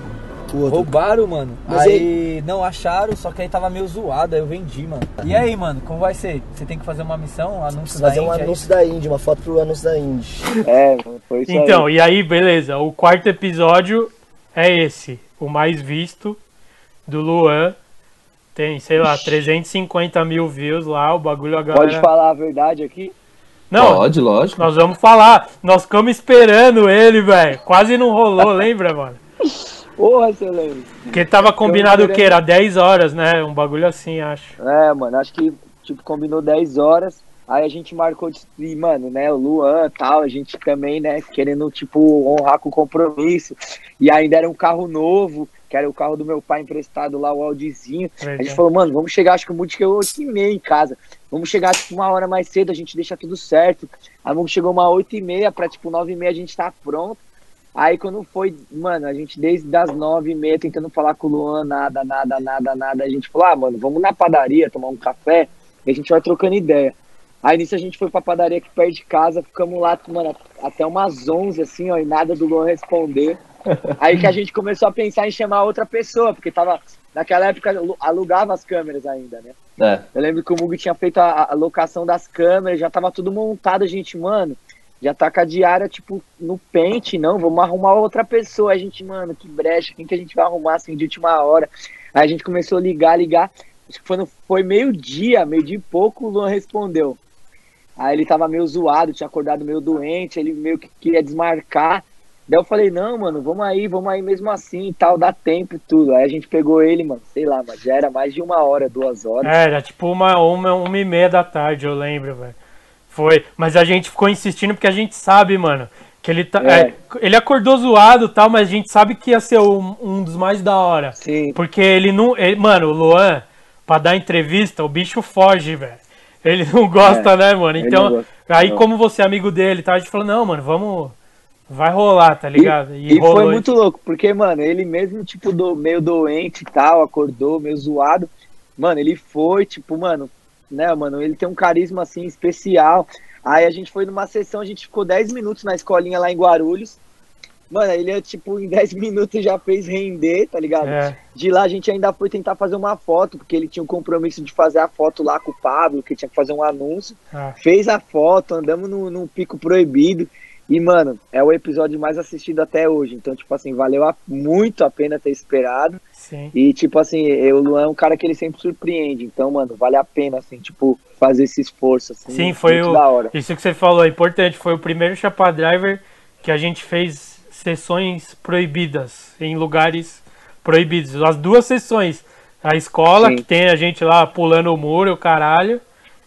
Com o outro? Roubaram, mano. Mas aí não acharam, só que aí tava meio zoado, aí eu vendi, mano. E aí, mano, como vai ser? Você tem que fazer uma missão, um anúncio da Fazer um Indy aí? anúncio da Indy, uma foto pro anúncio da Indy. É, foi isso Então, aí. e aí, beleza. O quarto episódio é esse. O mais visto do Luan. Tem, sei lá, 350 mil views lá. O bagulho a galera. Pode falar a verdade aqui? Não, Pode, lógico. nós vamos falar. Nós ficamos esperando ele, velho. Quase não rolou, lembra, mano? Porra, você lembra? Porque tava combinado o quê? Era 10 horas, né? Um bagulho assim, acho. É, mano, acho que tipo, combinou 10 horas. Aí a gente marcou de, mano, né, o Luan e tal, a gente também, né, querendo, tipo, honrar com o compromisso. E ainda era um carro novo, que era o carro do meu pai emprestado lá, o Audizinho. A gente falou, mano, vamos chegar, acho que o Multi chegou 8 e meia em casa. Vamos chegar, tipo, uma hora mais cedo, a gente deixa tudo certo. Aí vamos chegou uma 8 e meia, pra, tipo, 9 e meia a gente tá pronto. Aí quando foi, mano, a gente desde as 9 e meia tentando falar com o Luan, nada, nada, nada, nada. A gente falou, ah, mano, vamos na padaria tomar um café e a gente vai trocando ideia. Aí nisso a gente foi pra padaria aqui perto de casa, ficamos lá, mano, até umas 11, assim, ó, e nada do Luan responder. Aí que a gente começou a pensar em chamar outra pessoa, porque tava, naquela época alu- alugava as câmeras ainda, né? É. Eu lembro que o Mug tinha feito a, a locação das câmeras, já tava tudo montado, a gente, mano, já tá com a diária, tipo, no pente, não, vamos arrumar outra pessoa. A gente, mano, que brecha, quem que a gente vai arrumar, assim, de última hora? Aí a gente começou a ligar, ligar, acho que foi, foi meio-dia, meio-dia e pouco, o Luan respondeu. Aí ele tava meio zoado, tinha acordado meio doente, ele meio que queria desmarcar. Daí eu falei, não, mano, vamos aí, vamos aí mesmo assim e tal, dá tempo e tudo. Aí a gente pegou ele, mano, sei lá, mas já era mais de uma hora, duas horas. É, Era tipo uma, uma, uma e meia da tarde, eu lembro, velho. Foi. Mas a gente ficou insistindo porque a gente sabe, mano, que ele tá. É. é, ele acordou zoado e tal, mas a gente sabe que ia ser um, um dos mais da hora. Sim. Porque ele não. ele- mano, o Luan, pra dar entrevista, o bicho foge, velho. Ele não gosta, É, né, mano? Então, aí como você é amigo dele, tá? A gente falou, não, mano, vamos. Vai rolar, tá ligado? E, foi muito louco, porque, mano, ele mesmo, tipo, do, meio doente e tal, acordou meio zoado. Mano, ele foi, tipo, mano, né, mano, ele tem um carisma, assim, especial. Aí a gente foi numa sessão, a gente ficou 10 minutos na escolinha lá em Guarulhos. Mano, ele, tipo, em 10 minutos já fez render, tá ligado? É. De lá a gente ainda foi tentar fazer uma foto, porque ele tinha um compromisso de fazer a foto lá com o Pablo, que tinha que fazer um anúncio. Ah. Fez a foto, andamos no pico proibido. E, mano, é o episódio mais assistido até hoje. Então, tipo assim, valeu a- muito a pena ter esperado. Sim. E, tipo assim, eu- o Luan é um cara que ele sempre surpreende. Então, mano, vale a pena, assim, tipo, fazer esse esforço, assim. Sim, foi o. da hora. Isso que você falou é importante. Foi o primeiro Chapa Driver que a gente fez sessões proibidas em lugares proibidos. As duas sessões. A escola, Sim. que tem a gente lá pulando o muro, o caralho.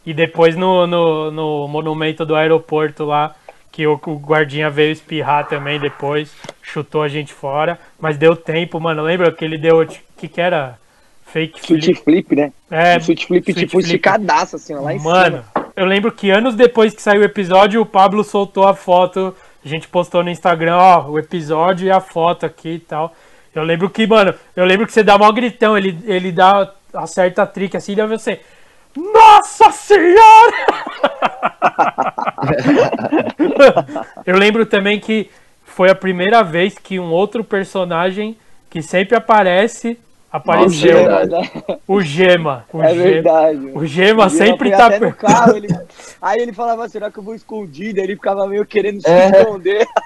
E depois no, no, no monumento do aeroporto lá, que o, o guardinha veio espirrar também depois, chutou a gente fora. Mas deu tempo, mano. Lembra que ele deu. O que, que era? Fake Switch flip. flip, né? É, Um switch flip, switch tipo, flip. esticadaço, assim, lá em Mano, cima. eu lembro que anos depois que saiu o episódio, o Pablo soltou a foto. A gente postou no Instagram, ó, o episódio e a foto aqui e tal. Eu lembro que, mano, eu lembro que você dá mó gritão, ele, ele dá, acerta a trick assim, daí você. Nossa Senhora! eu lembro também que foi a primeira vez que um outro personagem que sempre aparece apareceu. Gema, né? O Gema. O É Gema. verdade. O Gema Gema sempre tá. até no carro, ele- Aí ele falava, será que eu vou escondido? Aí ele ficava meio querendo se É. esconder.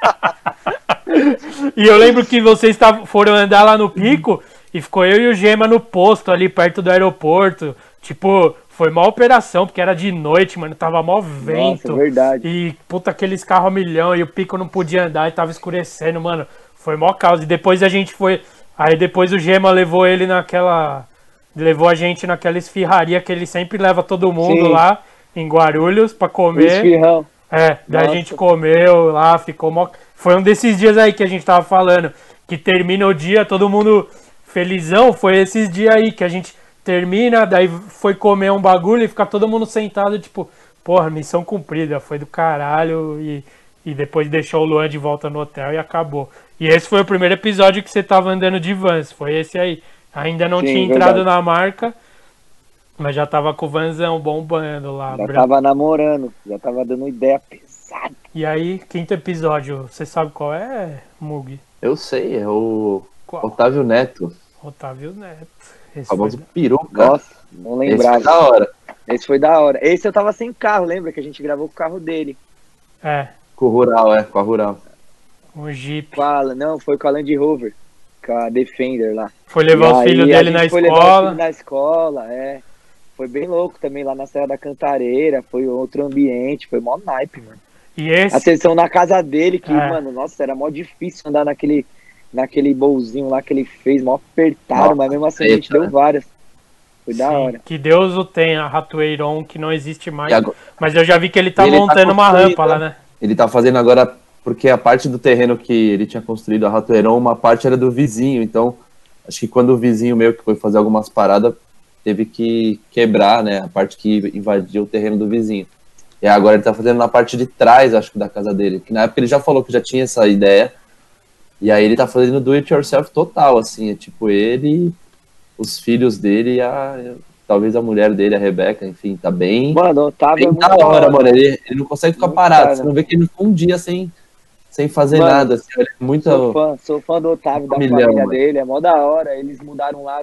E eu lembro que vocês tavam- foram andar lá no pico e ficou eu e o Gema no posto ali perto do aeroporto. Tipo, foi uma operação, porque era de noite, mano. Tava mó vento. Nossa, verdade. E, puta, aqueles carros a milhão e o pico não podia andar e tava escurecendo, mano. Foi mó causa. E depois a gente foi. Aí depois o Gema levou ele naquela. Levou a gente naquela esfirraria que ele sempre leva todo mundo Sim. lá em Guarulhos pra comer. esfirrão. É, daí a Nossa. gente comeu lá, ficou mó... Foi um desses dias aí que a gente tava falando, que termina o dia, todo mundo felizão, foi esses dias aí que a gente termina, daí foi comer um bagulho e fica todo mundo sentado, tipo, porra, missão cumprida, foi do caralho e, e depois deixou o Luan de volta no hotel e acabou. E esse foi o primeiro episódio que você tava andando de vans, foi esse aí. Ainda não Sim, tinha entrado verdade. na marca, mas já tava com o vanzão bombando lá. Já branco. tava namorando, já tava dando ideia pesada. E aí, quinto episódio, você sabe qual é, Mug? Eu sei, é o Qual? Otávio Neto, Otávio Neto. Esse o famoso foi- peruca. Nossa, não Esse lembrava. foi da hora. Esse foi da hora. Esse eu tava sem carro, lembra que a gente gravou com o carro dele. É, Com o Rural, é, com a Rural. um Jeep. Com a, não, foi com a Land Rover, com a Defender lá. Foi levar E filhos a dele gente na foi levar o escola. filho na escola, é. Foi bem louco também lá na Serra da Cantareira, foi outro ambiente, foi mó naipe, mano. E A esse, sessão na casa dele, que, É. mano, nossa, era mó difícil andar naquele, naquele bolzinho lá que ele fez, mó apertado, Nossa, mas mesmo assim a gente treta, deu né? várias. Foi da sim, hora. que Deus o tenha, Ratoeiron, que não existe mais. Agora- Mas eu já vi que ele tá ele tá montando uma construindo, rampa lá, né? Ele tá fazendo agora, porque a parte do terreno que ele tinha construído, a Ratoeiron, uma parte era do vizinho, então acho que quando o vizinho meu que foi fazer algumas paradas, teve que quebrar, né, a parte que invadiu o terreno do vizinho. E agora ele tá fazendo na parte de trás, acho que da casa dele, que na época ele já falou que já tinha essa ideia, e aí ele tá fazendo do it yourself total, assim, é tipo ele, os filhos dele e a, talvez a mulher dele, a Rebeca, enfim, tá bem... Mano, o Otávio é Bem muito da hora, mano. Ele, ele não consegue ficar Muito parado. cara. Você não vê que ele ficou um dia sem, sem fazer Mano, nada. Assim, ele é muito. Sou fã, sou fã do Otávio, da família mano. dele, é mó da hora. Eles mudaram lá,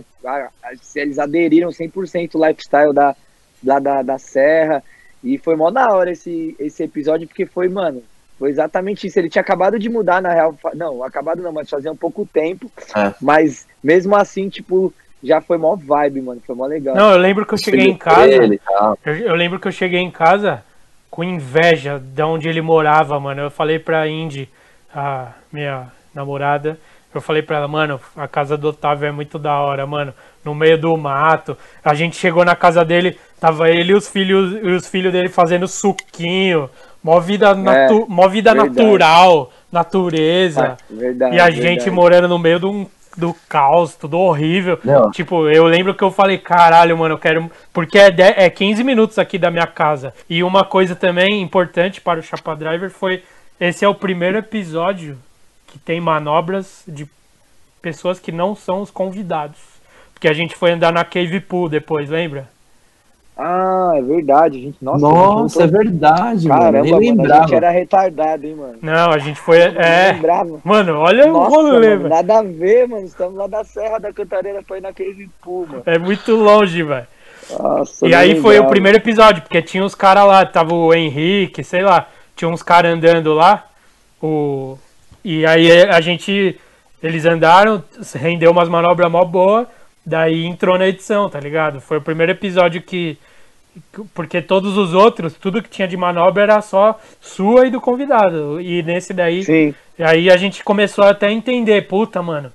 eles aderiram 100% o lifestyle da, lá da, da Serra. E foi mó da hora esse, esse episódio, porque foi, mano, foi exatamente isso. Ele tinha acabado de mudar, na real. Não, acabado não, mas fazia um pouco tempo. É. Mas mesmo assim, tipo, já foi mó vibe, mano. Foi mó legal. Não, eu lembro que eu cheguei em casa. dele e tal. Eu, eu lembro que eu cheguei em casa com inveja de onde ele morava, mano. Eu falei pra Indy, a minha namorada, eu falei pra ela, mano, a casa do Otávio é muito da hora, mano. No meio do mato. A gente chegou na casa dele, tava ele e os filhos, e os filhos dele fazendo suquinho. Mó vida, natu mó vida É, verdade. natural, natureza. Ah, verdade. E a verdade. gente morando no meio do, do caos, tudo horrível. Não. Tipo, eu lembro que eu falei, caralho, mano, eu quero. Porque é, de- é 15 minutos aqui da minha casa. E uma coisa também importante para o Chapa Driver foi: esse é o primeiro episódio que tem manobras de pessoas que não são os convidados. Porque a gente foi andar na Cave Pool depois, lembra? Ah, é verdade, gente. Nossa, Nossa, a é verdade, Caramba, mano. Nem mano, a lembrava. gente era retardado, hein, mano. Não, a gente foi. É. lembrava. Mano, olha o Nossa, rolê, mano, nada a ver, mano. Estamos lá da Serra da Cantareira pra ir na Cave Pool, mano. É muito longe, velho. Nossa, E aí foi o primeiro episódio, porque tinha uns caras lá, tava o Henrique, sei lá, tinha uns caras andando lá. O... E aí a gente. Eles andaram, rendeu umas manobras mó boa, daí entrou na edição, tá ligado? Foi o primeiro episódio que. Porque todos os outros, tudo que tinha de manobra era só sua e do convidado. E nesse daí Sim. E aí a gente começou até a entender, puta, mano.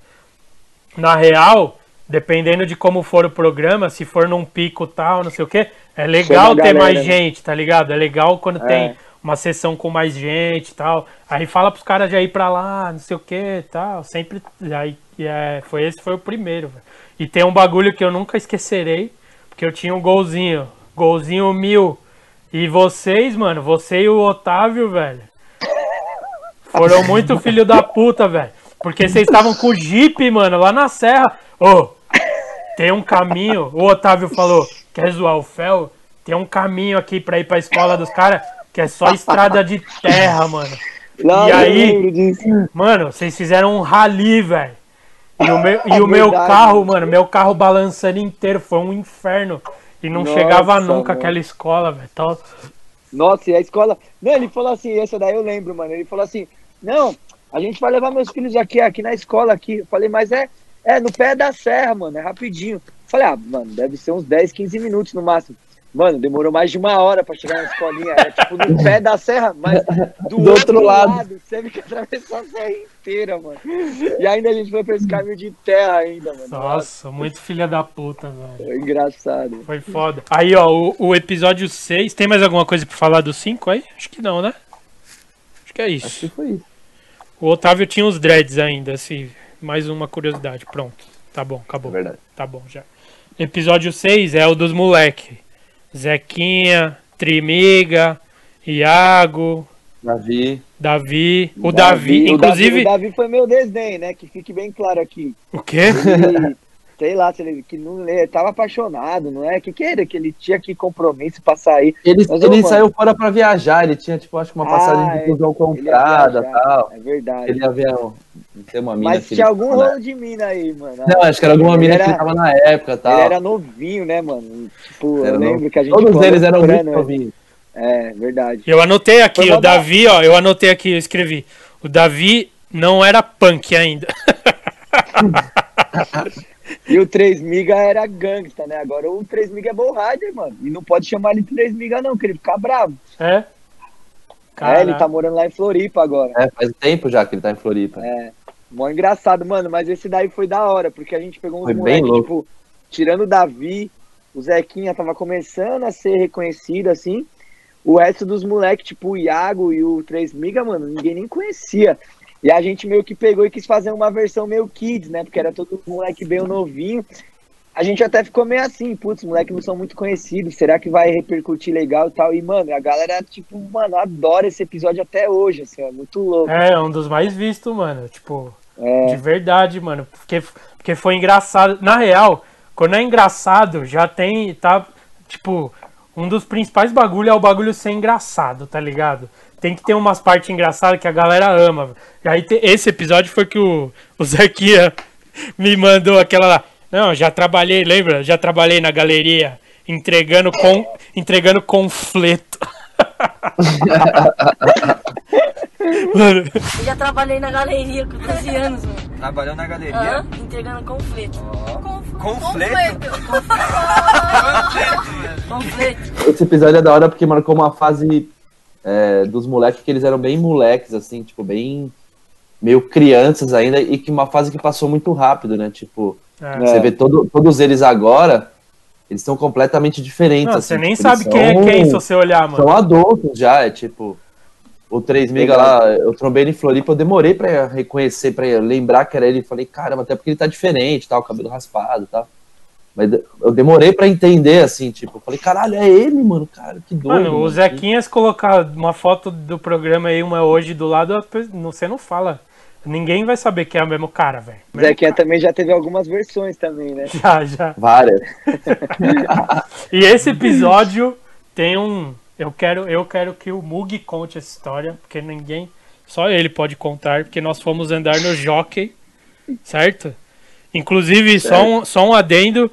Na real, dependendo de como for o programa, se for num pico tal, não sei o que, é legal ter mais né? gente, tá ligado? É legal quando É. tem uma sessão com mais gente e tal. Aí fala pros caras já ir pra lá, não sei o que tal. Sempre. Aí, é, foi esse foi o primeiro, velho. E tem um bagulho que eu nunca esquecerei, porque eu tinha um golzinho. Golzinho mil. E vocês, mano, você e o Otávio, velho. Foram muito filho da puta, velho. Porque vocês estavam com o Jeep, mano, lá na serra. Ô, tem um caminho. O Otávio falou: quer zoar o Fel? Tem um caminho aqui pra ir pra escola dos caras que é só estrada de terra, mano. Não, e aí, mano, vocês fizeram um rally, velho. E o meu, e o É meu carro, mano, meu carro balançando inteiro, foi um inferno. E não Nossa, chegava nunca mano. aquela escola, velho. Então, Nossa, e a escola. Não, ele falou assim, essa daí eu lembro, mano. Ele falou assim: não, a gente vai levar meus filhos aqui, aqui na escola aqui. Eu falei, mas é, é no pé da serra, mano, é rapidinho. Eu falei, ah, mano, deve ser uns 10, 15 minutos no máximo. Mano, demorou mais de uma hora pra chegar na escolinha. Era tipo no pé da serra, mas do, Do outro lado. Você teve que atravessar a serra inteira, mano. E ainda a gente foi pra esse caminho de terra ainda, mano. nossa, muito filha da puta, velho. Foi engraçado. Foi foda. Aí, ó, o, o episódio 6. Tem mais alguma coisa pra falar do 5 aí? Acho que não, né? Acho que é isso. Acho que foi isso. O Otávio tinha os dreads ainda, assim. Mais uma curiosidade. Pronto. Tá bom, É acabou. verdade. Tá bom, já. Episódio 6 é o dos moleque. Zequinha, Trimiga, Iago, Davi. Davi. O Davi, o inclusive. o Davi foi meu desdém, né? Que fique bem claro aqui. O quê? Ele, sei lá, se ele, que não, ele tava apaixonado, não é? O que, que era? Que ele tinha que compromisso pra sair. Ele, Mas, ele mano. saiu fora pra viajar, ele tinha, tipo, acho que uma passagem Ah, de é. busão ia comprada e tal. É verdade. Ele ia ver um- ter uma mina Mas que tinha ele algum na- rolo de mina aí, mano. Não, acho que era alguma Ele mina era- que ele tava na época e tal. Ele era novinho, né, mano? Tipo, Era eu lembro que a gente. Todos eles eram muito novinhos. É, verdade. Eu anotei aqui, Foi o Davi, ó, eu anotei aqui, eu escrevi. O Davi não era punk ainda. E o 3 Miga era gangsta, né? Agora o 3 Miga é Bowrider, mano. E não pode chamar ele de 3 Miga, não, que ele fica bravo. É? É, ele tá morando lá em Floripa agora. É, faz tempo já que ele tá em Floripa. É. Mó engraçado, mano, mas esse daí foi da hora, porque a gente pegou uns moleques, tipo, tirando o Davi, o Zequinha tava começando a ser reconhecido, assim. O resto dos moleques, tipo, o Iago e o 3 Miga, mano, ninguém nem conhecia. E a gente meio que pegou e quis fazer uma versão meio kids, né? Porque era todo moleque bem novinho. A gente até ficou meio assim, putz, os moleques não são muito conhecidos, será que vai repercutir legal e tal? E, mano, a galera, tipo, mano, adora esse episódio até hoje, assim, ó, muito louco. É, é um dos mais vistos, mano. Tipo, É. de verdade, mano. Porque, porque foi engraçado. Na real, quando é engraçado, já tem. Tá. Tipo, um dos principais bagulho é o bagulho ser engraçado, tá ligado? Tem que ter umas partes engraçadas que a galera ama. E aí, te- esse episódio foi que o, o Zequinha me mandou aquela lá. Não, já trabalhei, lembra? Já trabalhei na galeria entregando, com, entregando confleto. Mano, Eu já trabalhei na galeria com 12 anos, mano. Trabalhou na galeria? Aham, entregando conflito. Confleto? Conflito. Esse episódio é da hora porque marcou uma fase é, dos moleques que eles eram bem moleques, assim, tipo, bem meio crianças ainda, e que uma fase que passou muito rápido, né? Tipo, É. você vê todo, todos eles agora, eles estão completamente diferentes. Não, assim, você nem tipo, sabe quem é são- quem se você olhar, mano. São adultos já, é tipo. O 3 Miga lá, eu trombei ele em Floripa, eu demorei pra reconhecer, pra lembrar que era ele. Falei, caramba, até porque ele tá diferente, tal, cabelo raspado e tal. Mas eu demorei pra entender, assim, tipo, eu falei, caralho, é ele, mano, cara, que doido. Mano, o mano. Zequinha, se colocar uma foto do programa aí, uma hoje do lado, você não fala. Ninguém vai saber que é o mesmo cara, velho. O Zequinha também já teve algumas versões também, né? Já, já. Várias. E esse episódio tem um. Eu quero, eu quero que o Mug conte essa história, porque ninguém. Só ele pode contar, porque nós fomos andar no jockey, certo? Inclusive, só um, só um adendo.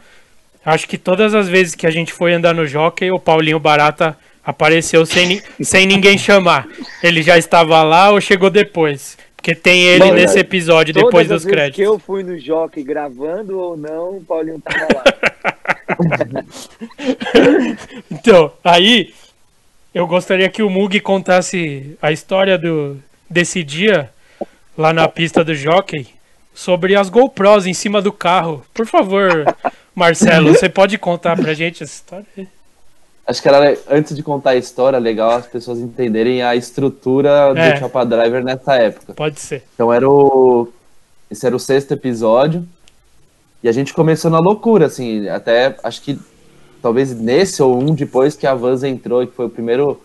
Acho que todas as vezes que a gente foi andar no jockey, o Paulinho Barata apareceu sem, sem ninguém chamar. Ele já estava lá ou chegou depois? Porque tem ele Mano, nesse episódio, Todas depois dos créditos. que eu fui no Jockey gravando ou não, o Paulinho tava lá. Então, aí eu gostaria que o Mug contasse a história do, desse dia, lá na pista do jockey sobre as GoPros em cima do carro. Por favor, Marcelo, você pode contar pra gente essa história? Acho que era, antes de contar a história, legal as pessoas entenderem a estrutura É. do Chapa Driver nessa época. Pode ser. Então era o. Esse era o sexto episódio. E a gente começou na loucura, assim, até acho que talvez nesse ou um depois que a Vans entrou, e que foi o primeiro.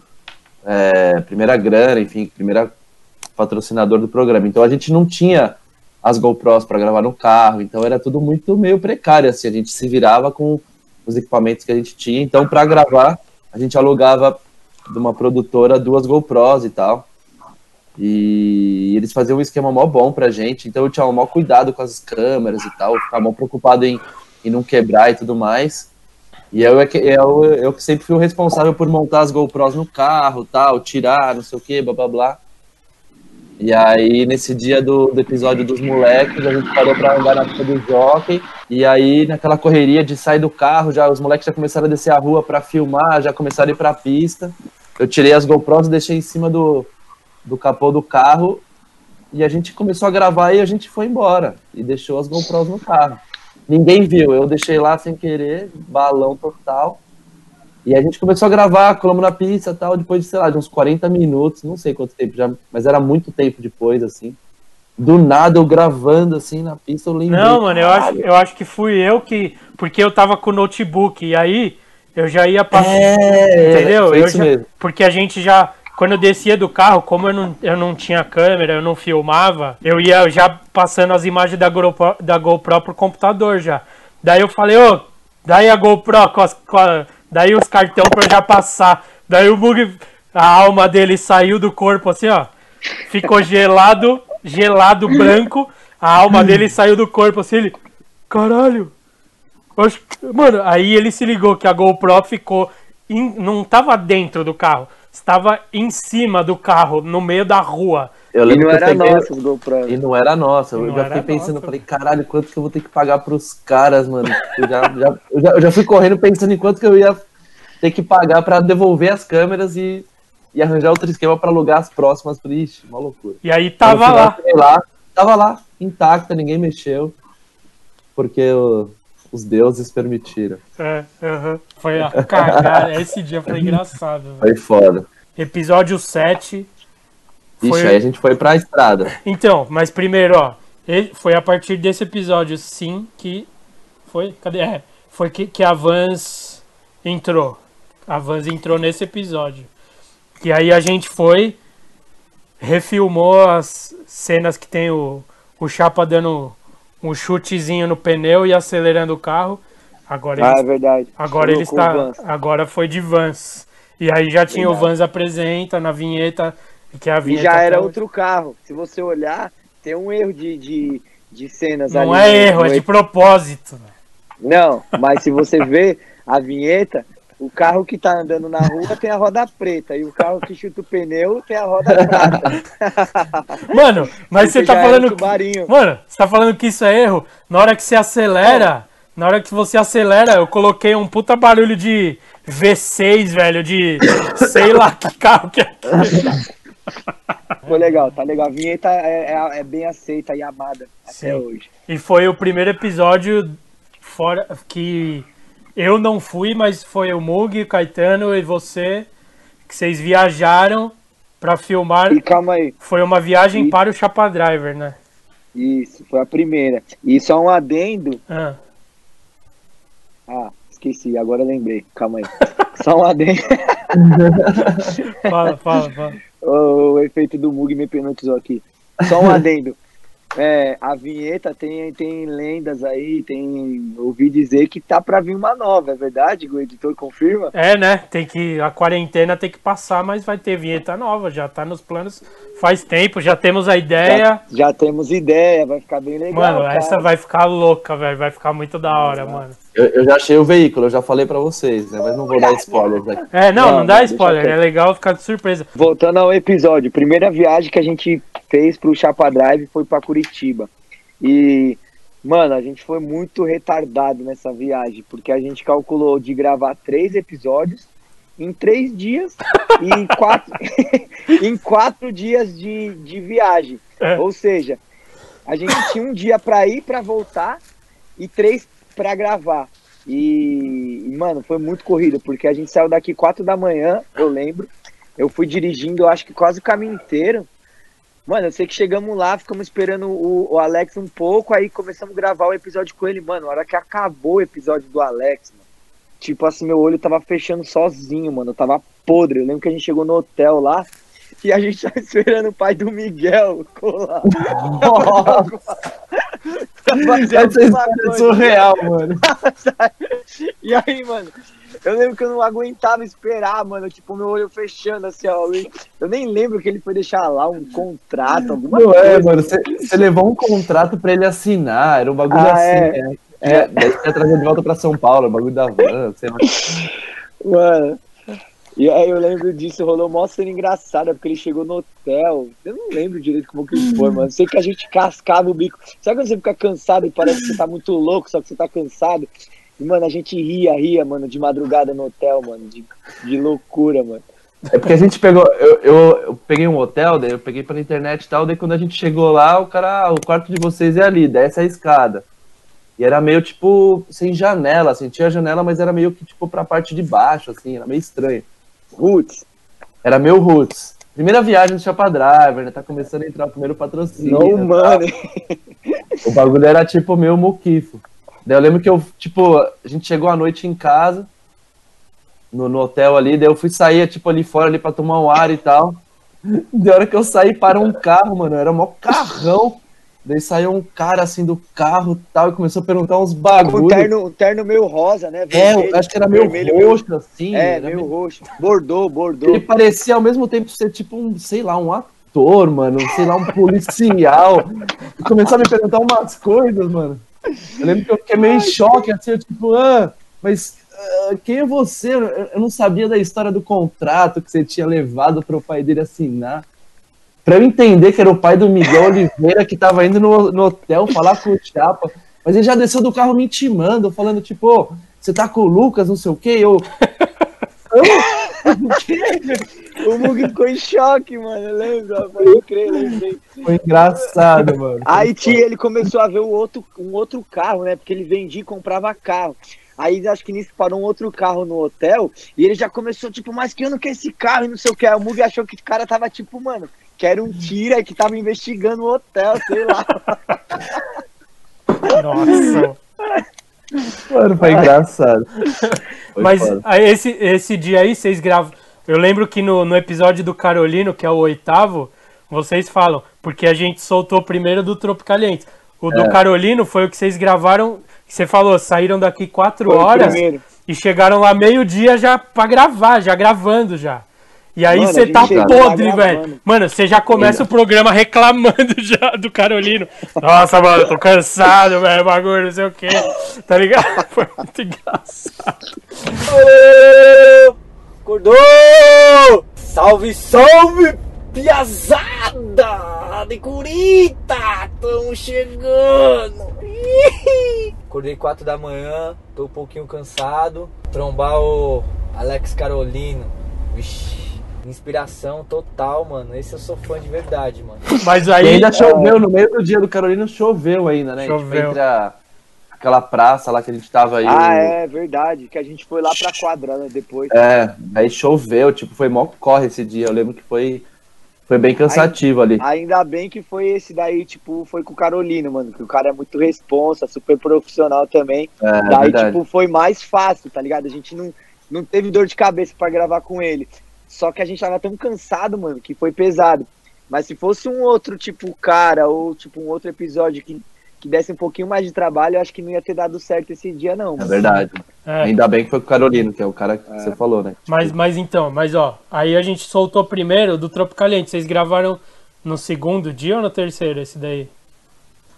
é, primeira grana, enfim, primeira patrocinador do programa. Então a gente não tinha as GoPros para gravar no carro, então era tudo muito meio precário, assim, a gente se virava com os equipamentos que a gente tinha. Então, para gravar, a gente alugava de uma produtora duas GoPros e tal. E eles faziam um esquema mó bom pra gente, então eu tinha um maior cuidado com as câmeras e tal, eu ficava mó preocupado em, em não quebrar e tudo mais. E eu, é que- eu, eu sempre fui o responsável por montar as GoPros no carro, tal, tirar, não sei o que, blá blá blá. E aí, nesse dia do, do episódio dos moleques, a gente parou pra andar na pista do jockey. E aí, naquela correria de sair do carro, já os moleques já começaram a descer a rua pra filmar, já começaram a ir pra pista. Eu tirei as GoPros e deixei em cima do, do capô do carro. E a gente começou a gravar e a gente foi embora. E deixou as GoPros no carro. Ninguém viu, eu deixei lá sem querer, balão total. E a gente começou a gravar, colamos na pista e tal, depois de, sei lá, de uns 40 minutos, não sei quanto tempo já, mas era muito tempo depois, assim. Do nada, eu gravando, assim, na pista, eu lembrei. Não, mano, eu acho, eu acho que fui eu que. Porque eu tava com o notebook e aí eu já ia passar. É, entendeu? foi Eu isso já- mesmo. Porque a gente já. Quando eu descia do carro, como eu não, eu não tinha câmera, eu não filmava, eu ia já passando as imagens da GoPro, da GoPro pro computador já. Daí eu falei, ô, daí a GoPro com as. com a- daí os cartão pra já passar. Daí o bug. A alma dele saiu do corpo assim, ó. Ficou gelado, gelado branco. A alma dele saiu do corpo assim, ele. Caralho! Acho Mano, aí ele se ligou que a GoPro ficou. em- não tava dentro do carro, estava em cima do carro, no meio da rua. Eu E lembro não que eu era peguei- nossa os GoPro. E não era nossa. Eu já fiquei pensando, nossa. falei, caralho, quanto que eu vou ter que pagar pros caras, mano? Eu já, já- eu já, eu já fui correndo pensando em quanto que eu ia ter que pagar pra devolver as câmeras e, e arranjar outro esquema pra alugar as próximas. Ixi, uma loucura. E aí tava final, lá. lá. Tava lá, intacta, ninguém mexeu. Porque o- os deuses permitiram. É, aham. Foi a cagada. Esse dia foi engraçado. velho. Foi foda. Episódio 7. Ixi, Foi- aí a gente foi pra estrada. Então, mas primeiro, ó. Foi a partir desse episódio, sim, que. Foi? Cadê? É. Foi que, que a Vans entrou. A Vans entrou nesse episódio. E aí a gente foi, refilmou as cenas que tem o, o Chapa dando um chutezinho no pneu e acelerando o carro. Agora Ah, ele é verdade. Agora ele está. o. Agora foi de Vans. E aí já tinha o Verdade. Vans apresenta na vinheta. É E já era hoje. outro carro. Se você olhar, tem um erro de, de, de cenas Não ali. é no- erro, é de ep- propósito. Não, mas se você vê a vinheta, o carro que tá andando na rua tem a roda preta e o carro que chuta o pneu tem a roda prata. Mano, mas você tá era falando. Mano, você tá falando que isso é erro? Na hora que você acelera. Na hora que você acelera, eu coloquei um puta barulho de V6, velho, de sei lá que carro que é. Foi legal, tá legal. A vinheta é, é- é bem aceita e amada até Sim. hoje. E foi o primeiro episódio fora que eu não fui, mas foi o Mug, o Caetano e você que vocês viajaram pra filmar. E calma aí. Foi uma viagem E- para o Chapa Driver, né? Isso, foi a primeira. E só um adendo. Ah, Ah, esqueci, agora lembrei. Calma aí. Só um adendo. fala, fala, fala. O, efeito do Mug me hipnotizou aqui. Só um adendo. É, a vinheta tem, tem lendas aí, tem. Ouvi dizer que tá pra vir uma nova, é verdade? O editor confirma? É, né? Tem que. A quarentena tem que passar, mas vai ter vinheta nova. Já tá nos planos faz tempo, já temos a ideia. Já, já temos ideia, vai ficar bem legal. Mano, cara. essa vai ficar louca, velho. Vai ficar muito da hora, mano. Eu, eu já achei o veículo, eu já falei pra vocês, né? Mas não vou dar spoilers aqui. É, não, não, Não, dá spoiler. É legal ficar de surpresa. Voltando ao episódio, primeira viagem que a gente fez pro Chapa Drive foi pra Curitiba. E, mano, a gente foi muito retardado nessa viagem, porque a gente calculou de gravar três episódios em três dias e em quatro, em quatro dias de, de viagem. Ou seja, a gente tinha um dia pra ir, pra voltar e três pra gravar. E, mano, foi muito corrido, porque a gente saiu daqui quatro da manhã, eu lembro. Eu fui dirigindo, eu acho que quase o caminho inteiro. Mano, eu sei que chegamos lá, ficamos esperando o, o Alex um pouco, aí começamos a gravar o episódio com ele, mano. A hora que acabou o episódio do Alex, tipo assim, meu olho tava fechando sozinho, mano. Eu tava podre. Eu lembro que a gente chegou no hotel lá e a gente tava esperando o pai do Miguel colar. Essa história é surreal, mano. E aí, mano, eu lembro que eu não aguentava esperar, mano. Tipo, meu olho fechando assim, ó. Eu nem lembro que ele foi deixar lá um contrato, alguma Não coisa. é, mano. Você você levou um contrato pra ele assinar. Era um bagulho Ah, assim. é. né? É, daí você ia trazer de volta pra São Paulo, o bagulho da van, sei lá. Mano. E aí eu lembro disso, rolou uma cena engraçada, porque ele chegou no hotel. Eu não lembro direito como que foi, mano. Sei que a gente cascava o bico. Sabe quando você fica cansado e parece que você tá muito louco, só que você tá cansado? E, mano, a gente ria, ria, mano, de madrugada no hotel, mano. De, de loucura, mano. É porque a gente pegou, eu, eu, eu peguei um hotel, daí eu peguei pela internet e tal, daí quando a gente chegou lá, o cara, ah, o quarto de vocês é ali, desce a escada. E era meio tipo, sem janela, assim, tinha janela, mas era meio que tipo pra parte de baixo, assim, era meio estranho. Roots. Era meu roots. Primeira viagem do Chapa Driver, né? Tá começando a entrar o primeiro patrocínio. Não, né, mano. O bagulho era tipo meio muquifo. Daí eu lembro que eu, tipo, a gente chegou à noite em casa, no, no hotel ali, daí eu fui sair, tipo, ali fora ali pra tomar um ar e tal. Da hora que eu saí, para um carro, mano, era um carrão. Daí saiu um cara assim do carro e tal, e começou a perguntar uns bagulho. um terno, um terno meio rosa, né? É, Vermelho, eu acho que era meio vermelho, roxo, assim. É, era meio roxo. Bordô, bordô. Ele parecia ao mesmo tempo ser tipo um, sei lá, um ator, mano, sei lá, um policial. E começou a me perguntar umas coisas, mano. Eu lembro que eu fiquei meio em choque, assim, eu tipo, ah, mas ah, quem é você? Eu não sabia da história do contrato que você tinha levado para o pai dele assinar. Pra eu entender que era o pai do Miguel Oliveira que tava indo no, no hotel falar com o Chapa. Mas ele já desceu do carro me intimando, falando, tipo, ô, você tá com o Lucas, não sei o quê, eu. O Mug ficou em choque, mano. Eu lembro, pode crer, lembrei. Foi engraçado, mano. Aí tinha, ele começou a ver o outro, um outro carro, né? Porque ele vendia e comprava carro. Aí acho que nisso parou um outro carro no hotel e ele já começou, tipo, mas que eu não quero esse carro e não sei o que. Aí o Mug achou que o cara tava, tipo, mano, que era um tira que tava investigando o hotel, sei lá. Nossa. Mano, foi engraçado. Foi Mas foda. aí, esse, esse dia aí, vocês gravam. Eu lembro que no, no episódio do Carolino, que é o oitavo, vocês falam, porque a gente soltou primeiro do Tropicalientes. O do É. Carolino foi o que vocês gravaram, que você falou, saíram daqui quatro Foi o horas e chegaram lá meio-dia já pra gravar, já gravando já. E aí você tá lá podre, velho. Mano, você já começa o programa reclamando já do Carolino. Nossa, mano, tô cansado, velho, bagulho, não sei o quê. Tá ligado? Foi muito engraçado. Ô, Acordou! Salve, salve, piazada de Curita! Tamo chegando! Acordei 4 da manhã, tô um pouquinho cansado. Trombar o Alex Carolino. Vixe, inspiração total, mano. Esse eu sou fã de verdade, mano. Mas E aí. ainda choveu, no meio do dia do Carolina choveu ainda, né? A gente foi Choveu. entre a- aquela praça lá que a gente tava aí. Ah, o- é verdade, que a gente foi lá pra quadra, né, depois. É, aí choveu, tipo, foi mó corre esse dia. Eu lembro que foi, foi bem cansativo ali. Ainda bem que foi esse daí, tipo, foi com o Carolino, mano, que o cara é muito responsa, super profissional também. É, Daí, verdade. tipo, foi mais fácil, tá ligado? A gente não, não teve dor de cabeça pra gravar com ele. Só que a gente tava tão cansado, mano, que foi pesado. Mas se fosse um outro, tipo, cara, ou tipo, um outro episódio que, que desse um pouquinho mais de trabalho, eu acho que não ia ter dado certo esse dia, não. É verdade. É. Ainda bem que foi com o Carolino, que é o cara que você falou, né? Mas, mas então, mas ó, aí a gente soltou primeiro do Tropicaliente. Vocês gravaram no segundo dia ou no terceiro esse daí?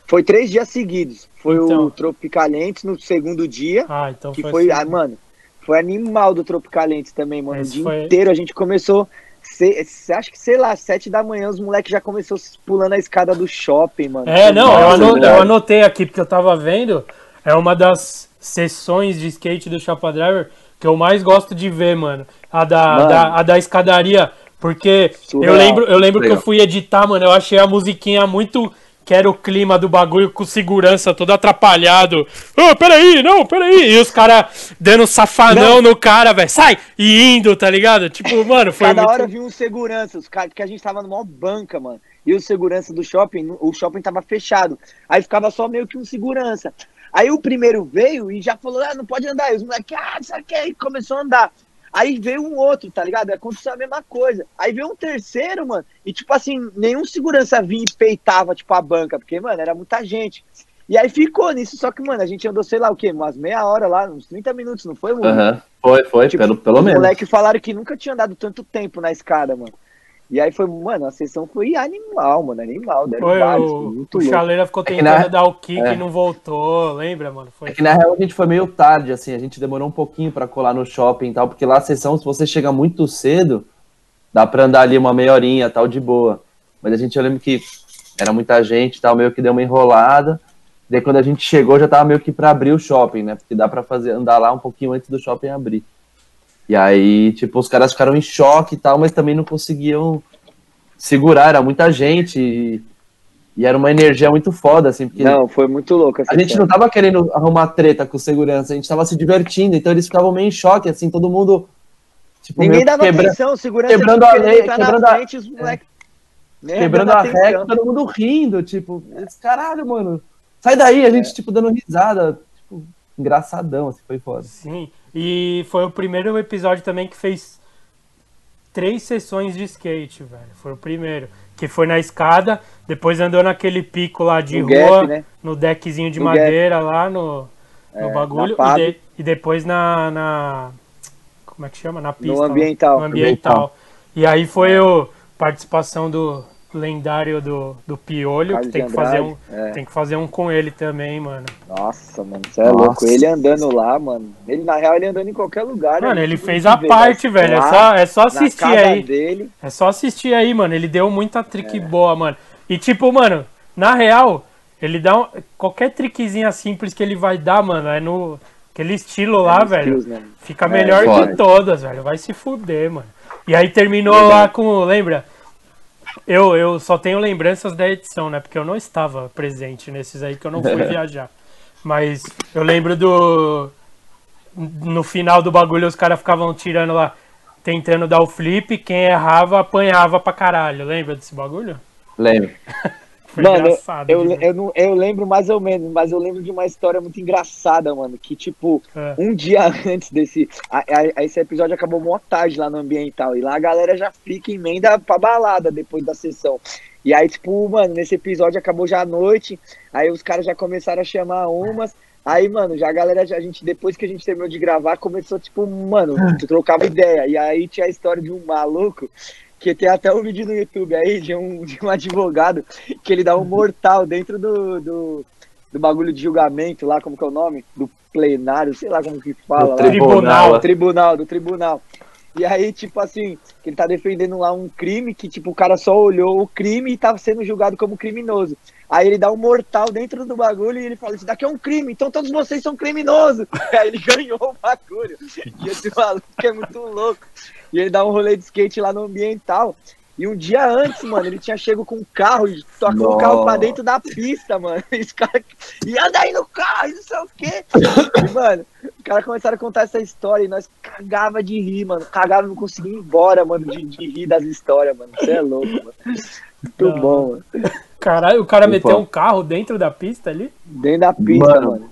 Foi três dias seguidos. Foi Então. o Tropicalentes no segundo dia. Ah, então que foi foi, assim. ah, mano, foi animal do Tropicalentes também, mano. Esse o dia foi- inteiro a gente começou. se- se- acho que, sei lá, sete da manhã, os moleques já começou pulando a escada do shopping, mano. É, não, eu, Nossa, ano- verdade. eu anotei aqui porque eu tava vendo. É uma das sessões de skate do Chapa Driver que eu mais gosto de ver, mano. A da, Mano. da- a da escadaria Porque eu Surreal. lembro, eu lembro que eu fui editar, mano, eu achei a musiquinha muito. Que era o clima do bagulho com segurança todo atrapalhado. Ô, peraí, não, peraí. E os caras dando safanão no cara, velho. Sai! E indo, tá ligado? Tipo, mano, foi Cada muito. hora vinha um segurança, os caras, que a gente tava numa banca, mano. E o segurança do shopping, o shopping tava fechado. Aí ficava só meio que um segurança. Aí o primeiro veio e já falou, ah, não pode andar. E os moleques, ah, isso aqui, e começou a andar. Aí veio um outro, tá ligado? Aconteceu a mesma coisa. Aí veio um terceiro, mano. E tipo assim, nenhum segurança vinha e peitava, tipo, a banca, porque, mano, era muita gente. E aí ficou nisso, só que, mano, a gente andou, sei lá o quê, umas meia hora lá, uns 30 minutos, não foi, mano? Aham. Foi, foi, Tipo, pelo, pelo Os menos. moleques falaram que nunca tinha andado tanto tempo na escada, mano. E aí foi, mano, a sessão foi animal, mano, animal. Foi, vários, foi o, muito o. Chaleira ficou que tentando na- dar o kick é. e não voltou, lembra, mano? Foi É que na real a gente foi meio tarde, assim, a gente demorou um pouquinho pra colar no shopping e tal, porque lá a sessão, se você chega muito cedo, dá pra andar ali uma meia horinha tal, de boa. Mas a gente, eu lembro que era muita gente e tal, meio que deu uma enrolada. Daí quando a gente chegou já tava meio que pra abrir o shopping, né? Porque dá pra fazer, andar lá um pouquinho antes do shopping abrir. E aí, tipo, os caras ficaram em choque e tal, mas também não conseguiam segurar, era muita gente e, e era uma energia muito foda, assim, porque Não, foi muito louco. essa a gente cena. não tava querendo arrumar treta com segurança, a gente tava se divertindo, então eles ficavam meio em choque, assim, todo mundo. Tipo, Ninguém dava quebra- atenção, segurança quebrando a lei, quebrando na a- frente, os moleques... nem quebrando a regra, todo mundo rindo, tipo, esse caralho, mano. Sai daí, a É. gente, tipo, dando risada, tipo, engraçadão, assim, foi foda. Sim, e foi o primeiro episódio também que fez três sessões de skate, velho. Foi o primeiro. Que foi na escada, depois andou naquele pico lá de No rua, gap, né? no deckzinho de No madeira lá no, no É, bagulho. E, de- e depois na, na. Como é que chama? Na pista. lá, ambiental. No ambiental. E aí foi o participação do lendário do, do Piolho, Carlos que tem que, fazer um, é. tem que fazer um com ele também, mano. Nossa, mano, você é Nossa. louco. Ele andando lá, mano. Ele, na real, ele andando em qualquer lugar. né? Mano, ele Tipo, fez a ver, parte, mas velho. É lá, só, é só assistir aí. dele. É só assistir aí, mano. Ele deu muita trick boa, mano. E tipo, mano, na real, ele dá um, qualquer trickzinha simples que ele vai dar, mano, é no aquele estilo lá, no velho. skills, né? Fica É, melhor que todas, velho. Vai se fuder, mano. E aí terminou lá com, lembra? Eu, eu só tenho lembranças da edição, né? Porque eu não estava presente nesses aí que eu não fui viajar. Mas eu lembro do. No final do bagulho, os caras ficavam tirando lá, tentando dar o flip. Quem errava, apanhava pra caralho. Lembra desse bagulho? Lembro. Foi Mano, engraçado. eu, eu, não, eu lembro mais ou menos, mas eu lembro de uma história muito engraçada, mano. Que, tipo, É. um dia antes desse. a- a- esse episódio acabou mó tarde lá no ambiental. E lá a galera já fica em emenda pra balada depois da sessão. E aí, tipo, mano, nesse episódio acabou já à noite. Aí os caras já começaram a chamar umas. Aí, mano, já a galera, já, a gente, depois que a gente terminou de gravar, começou, tipo, mano, trocava ideia. E aí tinha a história de um maluco, que tem até um vídeo no YouTube aí, de um, de um advogado, que ele dá um mortal dentro do, do, do bagulho de julgamento lá, como que é o nome? Do plenário, sei lá como que fala. Do lá. tribunal. Do tribunal, do tribunal. E aí, tipo assim, que ele tá defendendo lá um crime que, tipo, o cara só olhou o crime e tava sendo julgado como criminoso. Aí ele dá um mortal dentro do bagulho e ele fala, isso daqui é um crime, então todos vocês são criminosos. Aí ele ganhou o bagulho. E esse maluco é muito louco. E ele dá um rolê de skate lá no ambiental. E um dia antes, mano, ele tinha chego com um carro e tocou o carro pra dentro da pista, mano. E os caras. E anda aí no carro, e não sei o quê. E, mano, os caras começaram a contar essa história e nós cagava de rir, mano. Cagava e não conseguia ir embora, mano, de, de rir das histórias, mano. Você é louco, mano. Muito Não. bom, mano. Caralho, o cara Opa. meteu um carro dentro da pista ali? Dentro da pista, Mano, mano.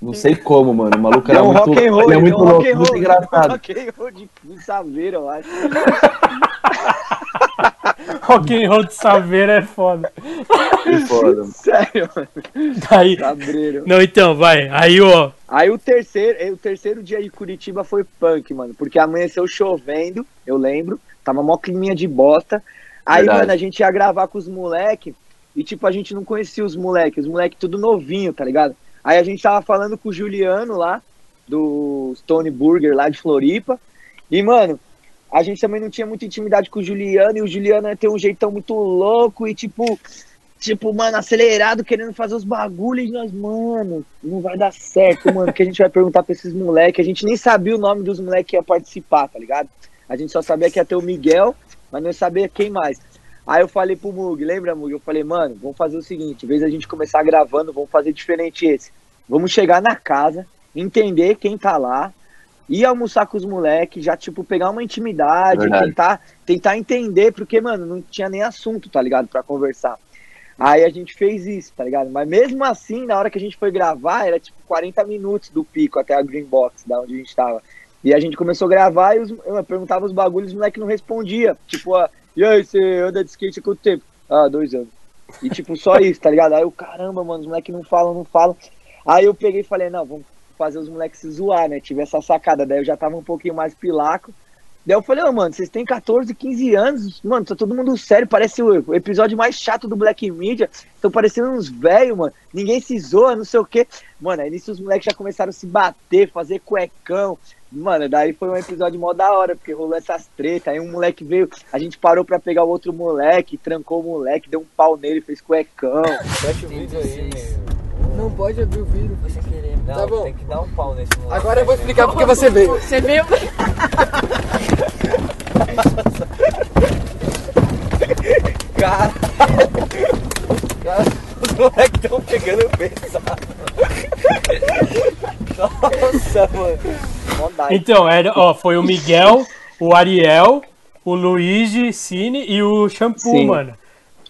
Não sei como, mano. O maluco era um muito, rock and roll, ele é muito um rock louco, and muito roll, engraçado. rock and roll de, de saveira, eu acho. Rock and roll de saveira é foda. Foi foda. Sério, mano. Daí. Cabreiro. Não, então, vai. Aí, ó. Aí o terceiro, eh, o terceiro dia de Curitiba foi punk, mano. Porque amanheceu chovendo, eu lembro. Tava mó climinha de bosta. Aí, Verdade. mano, a gente ia gravar com os moleque. E, tipo, a gente não conhecia os moleques. Os moleque tudo novinho, tá ligado? Aí a gente tava falando com o Juliano lá, do Stone Burger lá de Floripa. E, mano, a gente também não tinha muita intimidade com o Juliano. E o Juliano tem um jeitão muito louco e, tipo, tipo, mano, acelerado, querendo fazer os bagulhos. E nós, mano, não vai dar certo, mano, que a gente vai perguntar pra esses moleques. A gente nem sabia o nome dos moleques que ia participar, tá ligado? A gente só sabia que ia ter o Miguel mas não sabia quem mais. Aí eu falei pro Mug, lembra, Mug? Eu falei, mano, vamos fazer o seguinte, em vez da gente começar gravando, vamos fazer diferente esse. Vamos chegar na casa, entender quem tá lá, ir almoçar com os moleques, já, tipo, pegar uma intimidade, Verdade. tentar, tentar entender, porque, mano, não tinha nem assunto, tá ligado, pra conversar. Aí a gente fez isso, tá ligado? Mas mesmo assim, na hora que a gente foi gravar, era tipo 40 minutos do pico até a Green Box, da onde a gente tava. E a gente começou a gravar e os, eu perguntava os bagulhos e os moleques não respondia. Tipo, ah, e aí, você anda de skate há quanto tempo? Ah, dois anos. E tipo, só isso, tá ligado? Aí eu, caramba, mano, os moleques não falam, não falam. Aí eu peguei e falei, não, vamos fazer os moleques se zoar, né? Tive essa sacada. Daí eu já tava um pouquinho mais pilaco. Daí eu falei, ô, mano, vocês têm 14, 15 anos, mano, tá todo mundo sério, parece o, o episódio mais chato do Black Media, estão parecendo uns velhos, mano, ninguém se zoa, não sei o quê. Mano, aí nisso os moleques já começaram a se bater, fazer cuecão. Mano, daí foi um episódio mó da hora, porque rolou essas tretas, aí um moleque veio, a gente parou pra pegar o outro moleque, trancou o moleque, deu um pau nele, fez cuecão. Fecha o vídeo aí, meu. Não pode abrir o vídeo. Sem querer. Não, Tá bom. tem que dar um pau nesse moleque. Agora eu vou explicar porque você veio. Você viu? Cara. Cara, os moleques estão pegando pesado. Nossa, mano. Então, era, ó, foi o Miguel, o Ariel, o Luigi, Cine e o Shampoo, Sim. mano.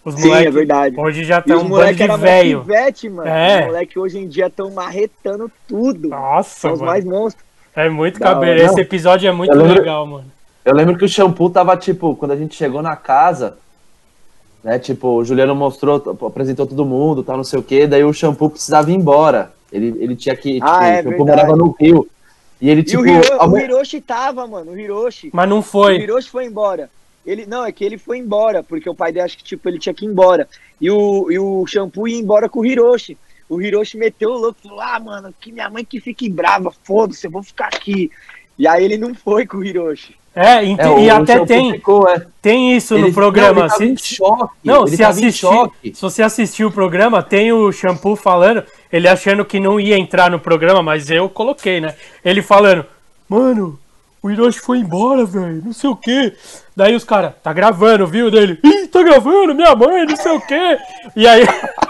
Os Sim, é verdade. Hoje já E tá os um bando de velho. pivete, mano. É. Os moleques hoje em dia estão marretando tudo. Nossa, São os mano. mais monstros. É muito cabelo. Esse episódio é muito Eu lembro- legal, mano. Eu lembro que o shampoo tava, tipo, quando a gente chegou na casa, né, tipo, o Juliano mostrou, apresentou todo mundo, tal, não sei o quê, daí o shampoo precisava ir embora. Ele, ele tinha que, tipo, Ah, é o shampoo verdade. morava no Rio. E ele, E tipo, o, Hiro, ao o Hiroshi tava, mano. O Hiroshi. Mas não O foi. Hiroshi foi embora. Ele, não, é que ele foi embora, porque o pai dele acho que tipo, ele tinha que ir embora. E o, e o shampoo ia embora com o Hiroshi. O Hiroshi meteu o louco, falou: Ah, mano, que minha mãe que fique brava, foda-se, eu vou ficar aqui. E aí ele não foi com o Hiroshi. É, ent- é, o- e o até tem, ficou, é. tem isso Ele- no programa. Não, ele tava se- em choque. Não, ele se tava em assistir, choque. se você assistir o programa, tem o Shampoo falando, ele achando que não ia entrar no programa, mas eu coloquei, né? Ele falando, mano, o Hiroshi foi embora, velho, não sei o quê. Daí os caras, tá gravando, viu? Dele, ih, tá gravando, minha mãe, não sei o quê. E aí,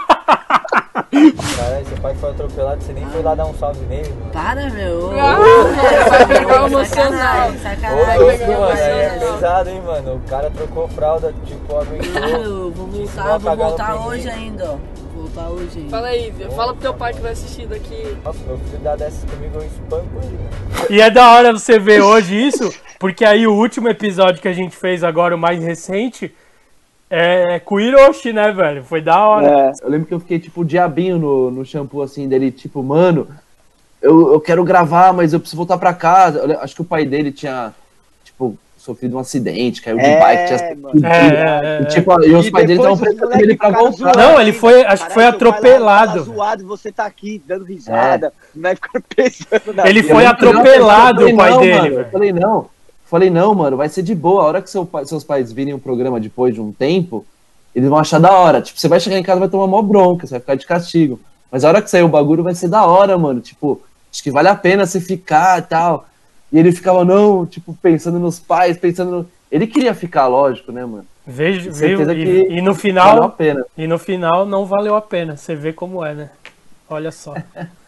Caralho, seu pai foi atropelado, você nem foi lá dar um salve nele. mano. Para, meu. Vai pegar o emocional. Ô, Sacanagem, louco, sacanagem. mano, é pesado, hein, mano. O cara trocou fralda, tipo, aguentou. Eu vou voltar, vou voltar hoje ainda, ó. Vou voltar hoje ainda. Fala aí. Fala pro teu pai que vai assistir daqui. Nossa, meu filho dá dessas comigo, eu espanco ele, mano. e é da hora você ver hoje isso, porque aí o último episódio que a gente fez agora, o mais recente, é com o Hiroshi, né, velho? Foi da hora. É, Eu lembro que eu fiquei, tipo, diabinho no, no shampoo, assim, dele, tipo, mano, eu, eu quero gravar, mas eu preciso voltar pra casa. Eu acho que o pai dele tinha, tipo, sofrido um acidente, caiu de É, bike, tinha mano. É, é, E, é. tipo, e os E pais dele estavam ele pra voltar. zoando Não, ele ainda. foi- acho que foi lá atropelado. tava zoado, e você tá aqui dando risada. Não vai ficar pensando na Ele vida. foi atropelado, o pai não, dele, mano. Eu falei, não. Falei, não, mano, vai ser de boa. A hora que seu pai- seus pais virem o programa depois de um tempo, eles vão achar da hora. Tipo, você vai chegar em casa e vai tomar mó bronca, você vai ficar de castigo. Mas a hora que sair o bagulho vai ser da hora, mano. Tipo, acho que vale a pena você ficar e tal. E ele ficava, não, tipo, pensando nos pais, pensando no... Ele queria ficar, lógico, né, mano? Vejo, certeza E, e no Valeu a final, pena. e no final não valeu a pena. Você vê como é, né? Olha só.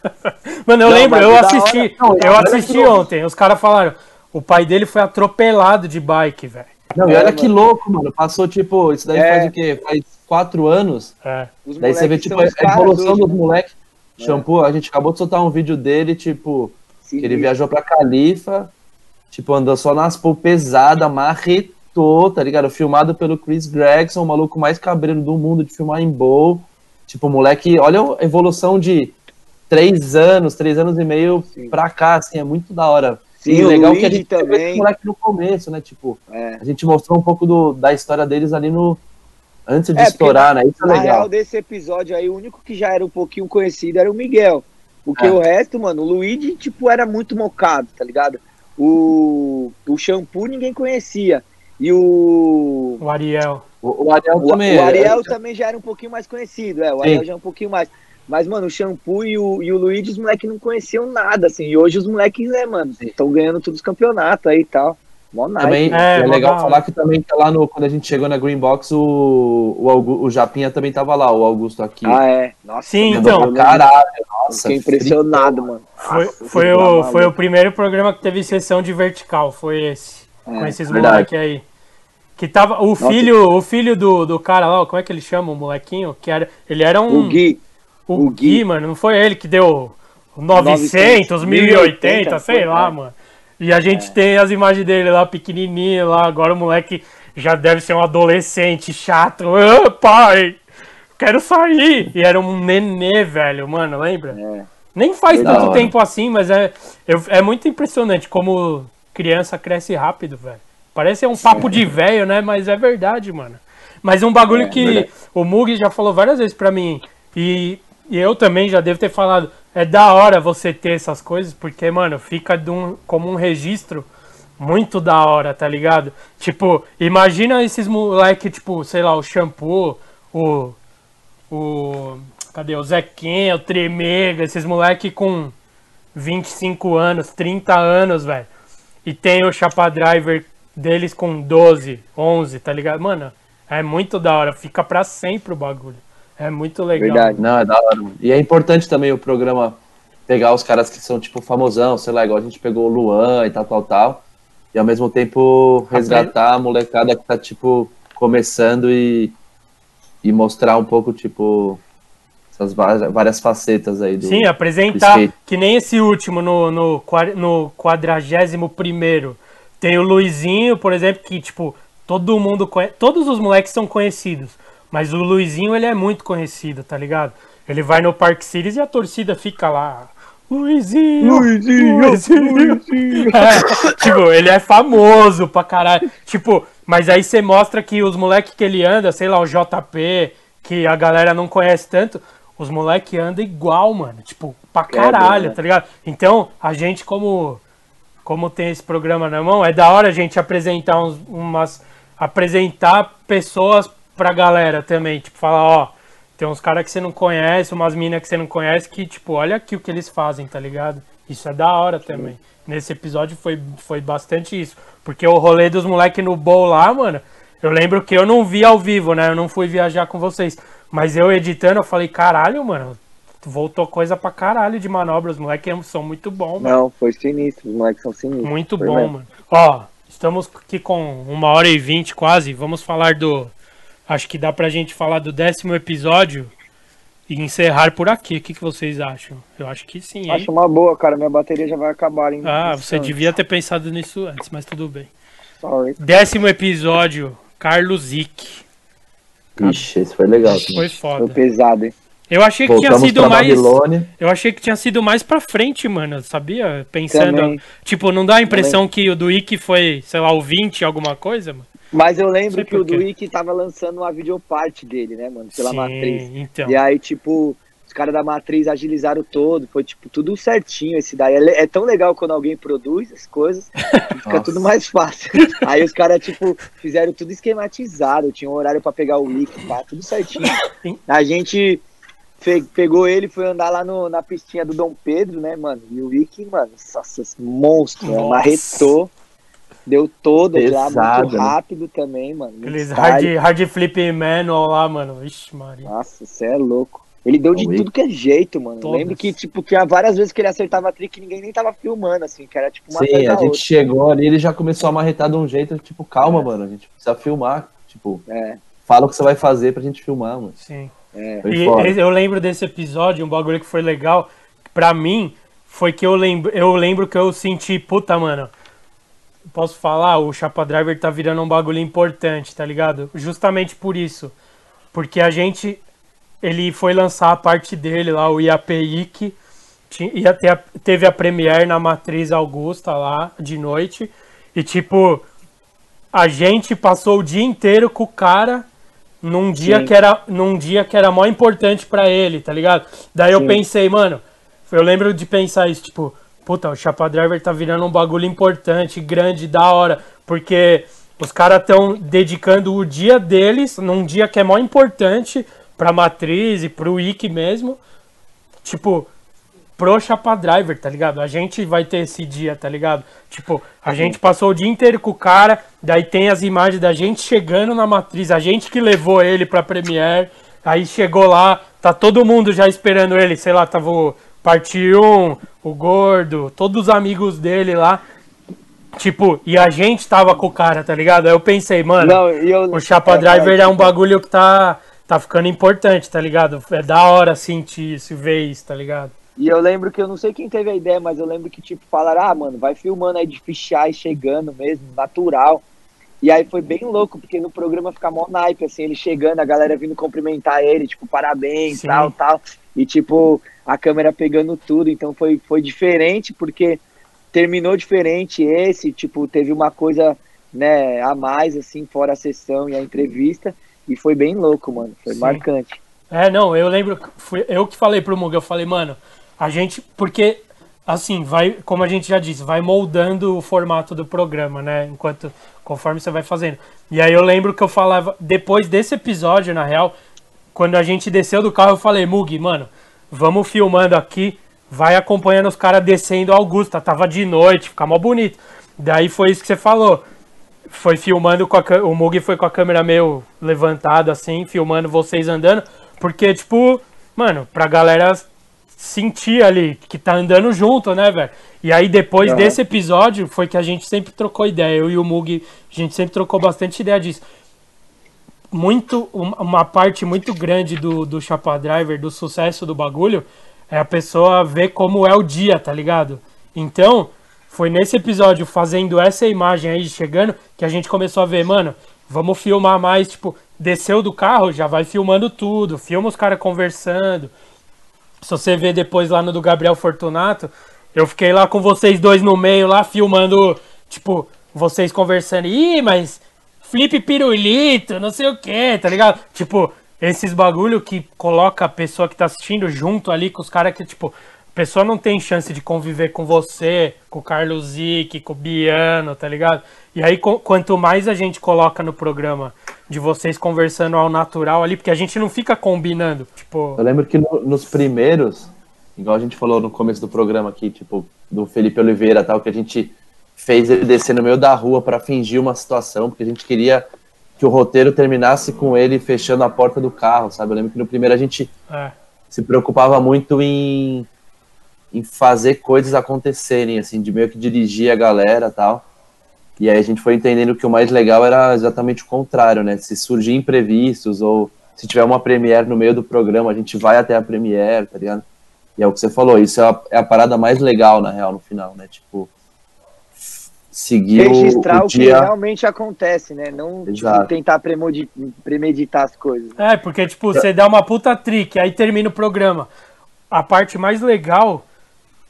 Mano, eu Não, lembro, eu da assisti, hora- não, eu assisti ontem. Os caras falaram, o pai dele foi atropelado de bike, velho. Não, e É, olha que mano. louco, mano. Passou, tipo, isso daí É. faz o quê? Faz quatro anos. É. Os Daí você vê, tipo, a evolução hoje, dos né? moleques. Shampoo, a gente acabou de soltar um vídeo dele, tipo, Sim, que ele sim. viajou pra Califa, tipo, andou só nas pô pesada, marretou, tá ligado? Filmado pelo Chris Gregson, o maluco mais cabreiro do mundo de filmar em bowl. Tipo, moleque, olha a evolução de três anos, três anos e meio Sim. pra cá, assim, é muito da hora. Sim, e o legal que a gente também. moleque no começo, né? Tipo, É. a gente mostrou um pouco do, da história deles ali no. Antes de É, porque estourar, né? Isso é Na legal. real desse episódio aí, o único que já era um pouquinho conhecido era o Miguel. Porque É. o resto, mano, o Luigi, tipo, era muito mocado, tá ligado? O, o shampoo ninguém conhecia. E o. O Ariel. O, o Ariel O, também. o Ariel também já era um pouquinho mais conhecido, é. O Sim. Ariel já é um pouquinho mais. Mas, mano, o shampoo e o, e o Luigi, os moleques não conheciam nada, assim. E hoje os moleques, né, mano, estão ganhando todos os campeonatos aí e tal. Monark. Também É, é, mó legal falar que também tá lá no. Quando a gente chegou na Green Box, o, o, o Japinha também tava lá, o Augusto aqui. Ah, é. Nossa, Sim, então. Caralho, nossa. Fiquei impressionado, mano. Foi, Nossa, foi, o, foi o primeiro programa que teve sessão de vertical, foi esse. com É, esses verdade. moleque aí. Que tava. O filho, o filho do, do cara lá, como é que ele chama o molequinho? Que era, ele era um. O Gui. O, o Gui, Gui. mano, não foi ele que deu 900, 900, 1080, sei foi, lá, é. mano. E a gente tem as imagens dele lá, pequenininho lá. Agora o moleque já deve ser um adolescente chato. Ah, pai, quero sair. E era um nenê, velho, mano, lembra? É. Nem faz Da tanto tempo assim, mas é, eu- é muito impressionante como criança cresce rápido, velho. Parece um papo de velho, né? Mas é verdade, mano. Mas um bagulho É, que o Mug já falou várias vezes pra mim, e, e eu também já devo ter falado, é da hora você ter essas coisas, porque, mano, fica um- como um registro muito da hora, tá ligado? Tipo, imagina esses moleque, tipo, sei lá, o Shampoo, o. O. Cadê? O Zequinha, o Tremega, esses moleque com 25 anos, 30 anos, velho. E tem o Chapa Driver deles com 12, 11, tá ligado? Mano, é muito da hora. Fica pra sempre o bagulho. É muito legal. Verdade. Não, é da hora. E é importante também o programa pegar os caras que são, tipo, famosão, sei lá, igual a gente pegou o Luan e tal, tal, tal. E ao mesmo tempo resgatar a molecada que tá, tipo, começando e, e mostrar um pouco, tipo, essas várias facetas aí do. Sim, do apresentar, skate. que nem esse último no, no, no 41 Tem o Luizinho, por exemplo, que, tipo, todo mundo conhece. Todos os moleques são conhecidos. Mas o Luizinho, ele é muito conhecido, tá ligado? Ele vai no Park Cities e a torcida fica lá. Luizinho! Luizinho! É, tipo, ele é famoso pra caralho. Tipo, mas aí você mostra que os moleques que ele anda, sei lá, o JP, que a galera não conhece tanto, os moleques andam igual, mano. Tipo, pra caralho, né? tá ligado? Então, a gente, como, como tem esse programa na mão, é da hora a gente apresentar uns, umas. apresentar pessoas pra galera também. Tipo, falar, ó. Tem uns caras que você não conhece, umas minas que você não conhece, que, tipo, olha aqui o que eles fazem, tá ligado? Isso é da hora também. Nesse episódio foi, foi bastante isso. Porque o rolê dos moleques no bowl lá, mano, eu lembro que eu não vi ao vivo, né? Eu não fui viajar com vocês. Mas eu editando, eu falei, caralho, mano, voltou coisa pra caralho de manobra. Os moleques são muito bons, mano. Não, foi sinistro. Os moleques são sinistros. Muito bom, mesmo. mano. Ó, estamos aqui com uma hora e vinte quase. Vamos falar do. Acho que dá pra gente falar do décimo episódio e encerrar por aqui. O que, que vocês acham? Eu acho que sim, hein? Acho uma boa, cara. Minha bateria já vai acabar, hein? Ah, você devia ter pensado nisso antes, mas tudo bem. Sorry. Décimo episódio, Carlos Zick. Ixi, esse foi legal. Foi Foi foda. pesado, hein? Eu achei que tinha Voltamos sido pra mais. Babilônia. Eu achei que tinha sido mais pra frente, mano, sabia? Pensando. Também. Tipo, não dá a impressão que o do Ick foi, sei lá, o 20, alguma coisa, mano? Mas eu Sei lembro que o quê. Duick tava lançando uma videoparte dele, né, mano? Pela Sim, matriz. então. E aí, tipo, os caras da matriz agilizaram todo. Foi, tipo, tudo certinho esse daí. É, é tão legal quando alguém produz as coisas fica tudo mais fácil. aí os caras, tipo, fizeram tudo esquematizado. Tinha um horário pra pegar o link, pá, tudo certinho. A gente pegou ele foi andar lá no- na pistinha do Dom Pedro, né, mano? E o Wick, mano, nossa, monstro, né? Nossa. marretou. Deu todo lá, Pesado, muito né? rápido também, mano. muito Aqueles hard, hard flip manual lá, mano. Vixe, Maria. Nossa, você é louco. Ele deu de O Wick. tudo que é jeito, mano. Todas. Lembro que, tipo, tinha várias vezes que ele acertava a trick e ninguém nem tava filmando, assim, que era tipo uma Sim, a gente outra. chegou ali, ele já começou a marretar de um jeito, tipo, calma, mano, a gente precisa filmar. Tipo, É, fala o que você vai fazer pra gente filmar, mano. Sim. é. E eu lembro desse episódio, um bagulho que foi legal. Pra mim, foi que eu lembro, eu lembro que eu senti, puta, mano. Posso falar? O Chapa Driver tá virando um bagulho importante, tá ligado? Justamente por isso. Porque a gente. Ele foi lançar a parte dele lá, o IAPIC. Ti- Ia ter a- teve a Premiere na Matriz Augusta lá, de noite. E tipo. A gente passou o dia inteiro com o cara num dia Sim. que era num dia que era mó importante pra ele, tá ligado? Daí eu Sim. pensei, mano, eu lembro de pensar isso, tipo, puta, o Chapa Driver tá virando um bagulho importante, grande, da hora, porque os caras estão dedicando o dia deles num dia que é mó importante pra matriz e pro Wiki mesmo, tipo, pro Chapa Driver, tá ligado? A gente vai ter esse dia, tá ligado? Tipo, a gente passou o dia inteiro com o cara, daí tem as imagens da gente chegando na matriz, a gente que levou ele pra Premiere, aí chegou lá, tá todo mundo já esperando ele, sei lá, tava o Parte 1, o Gordo, todos os amigos dele lá. Tipo, e a gente tava com o cara, tá ligado? Aí eu pensei, mano, Não, eu- o Chapa Driver é, um bagulho que tá, tá ficando importante, tá ligado? É da hora sentir isso, ver isso, tá ligado? E eu lembro que eu não sei quem teve a ideia, mas eu lembro que, tipo, falaram, ah, mano, vai filmando aí de fichais chegando mesmo, natural. E aí foi bem louco, porque no programa fica mó naipe, assim, ele chegando, a galera vindo cumprimentar ele, tipo, parabéns, Sim. tal, tal. E, tipo, a câmera pegando tudo. Então foi, foi diferente, porque terminou diferente esse, tipo, teve uma coisa, né, a mais, assim, fora a sessão e a entrevista. E foi bem louco, mano. Foi Sim. marcante. É, não, eu lembro, fui eu que falei pro Muga, eu falei, mano, a gente, porque, assim, vai, como a gente já disse, vai moldando o formato do programa, né, enquanto, conforme você vai fazendo. E aí eu lembro que eu falava, depois desse episódio, na real, quando a gente desceu do carro, eu falei, Mug, mano, vamos filmando aqui, vai acompanhando os caras descendo Augusta, tava de noite, fica mó bonito. Daí foi isso que você falou, foi filmando com a o Mug foi com a câmera meio levantada assim, filmando vocês andando, porque tipo, mano, pra galera sentir ali que tá andando junto, né, velho? E aí depois Aham. desse episódio foi que a gente sempre trocou ideia, eu e o Mug, a gente sempre trocou bastante ideia disso. Muito um- uma parte muito grande do do Chapa Driver, do sucesso do bagulho, é a pessoa ver como é o dia, tá ligado? Então, foi nesse episódio fazendo essa imagem aí chegando que a gente começou a ver, mano, vamos filmar mais, tipo, desceu do carro, já vai filmando tudo, filma os caras conversando. Se você ver depois lá no do Gabriel Fortunato, eu fiquei lá com vocês dois no meio lá filmando, tipo, vocês conversando, ih, mas Felipe Pirulito, não sei o que, tá ligado? Tipo, esses bagulho que coloca a pessoa que tá assistindo junto ali com os caras que, tipo, a pessoa não tem chance de conviver com você, com o Carlos Zic, com o Biano, tá ligado? E aí, quanto mais a gente coloca no programa de vocês conversando ao natural ali, porque a gente não fica combinando, tipo... Eu lembro que no- nos primeiros, igual a gente falou no começo do programa aqui, tipo, do Felipe Oliveira tal, que a gente fez ele descer no meio da rua pra fingir uma situação, porque a gente queria que o roteiro terminasse com ele fechando a porta do carro, sabe? Eu lembro que no primeiro a gente É. se preocupava muito em, em fazer coisas acontecerem, assim, de meio que dirigir a galera e tal. E aí a gente foi entendendo que o mais legal era exatamente o contrário, né? Se surgir imprevistos ou se tiver uma premiere no meio do programa, a gente vai até a premiere, tá ligado? E é o que você falou, isso é a, é a parada mais legal, na real, no final, né? Tipo, seguir o- registrar o, o, que dia... realmente acontece, né? Não tipo, tentar premodi- premeditar as coisas. É, porque, tipo, você dá uma puta trick, aí termina o programa. A parte mais legal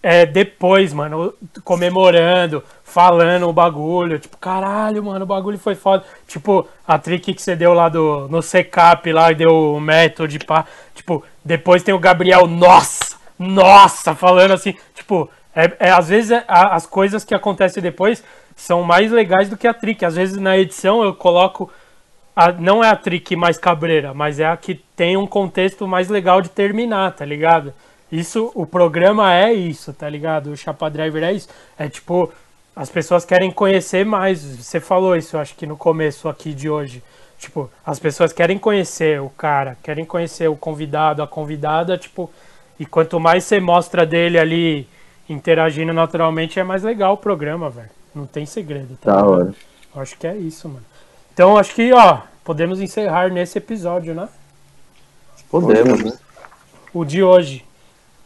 é depois, mano, comemorando, falando o bagulho. Tipo, caralho, mano, o bagulho foi foda. Tipo, a trick que você deu lá do, no secap lá, e deu o método de pá. Tipo, depois tem o Gabriel, nossa, nossa, falando assim. Tipo, é, é, às vezes é- a- as coisas que acontecem depois são mais legais do que a trick. Às vezes na edição eu coloco a- não é a trick mais cabreira, mas é a que tem um contexto mais legal de terminar, tá ligado? Isso, o programa é isso, tá ligado? O Chapa Driver é isso. É tipo, as pessoas querem conhecer mais. Você falou isso, eu acho que no começo aqui de hoje. Tipo, as pessoas querem conhecer o cara, querem conhecer o convidado, a convidada, tipo, e quanto mais você mostra dele ali interagindo naturalmente, é mais legal o programa, velho. Não tem segredo, tá ligado? hora. Eu acho que é isso, mano. Então acho que, ó, podemos encerrar nesse episódio, né? Podemos, né? O de hoje.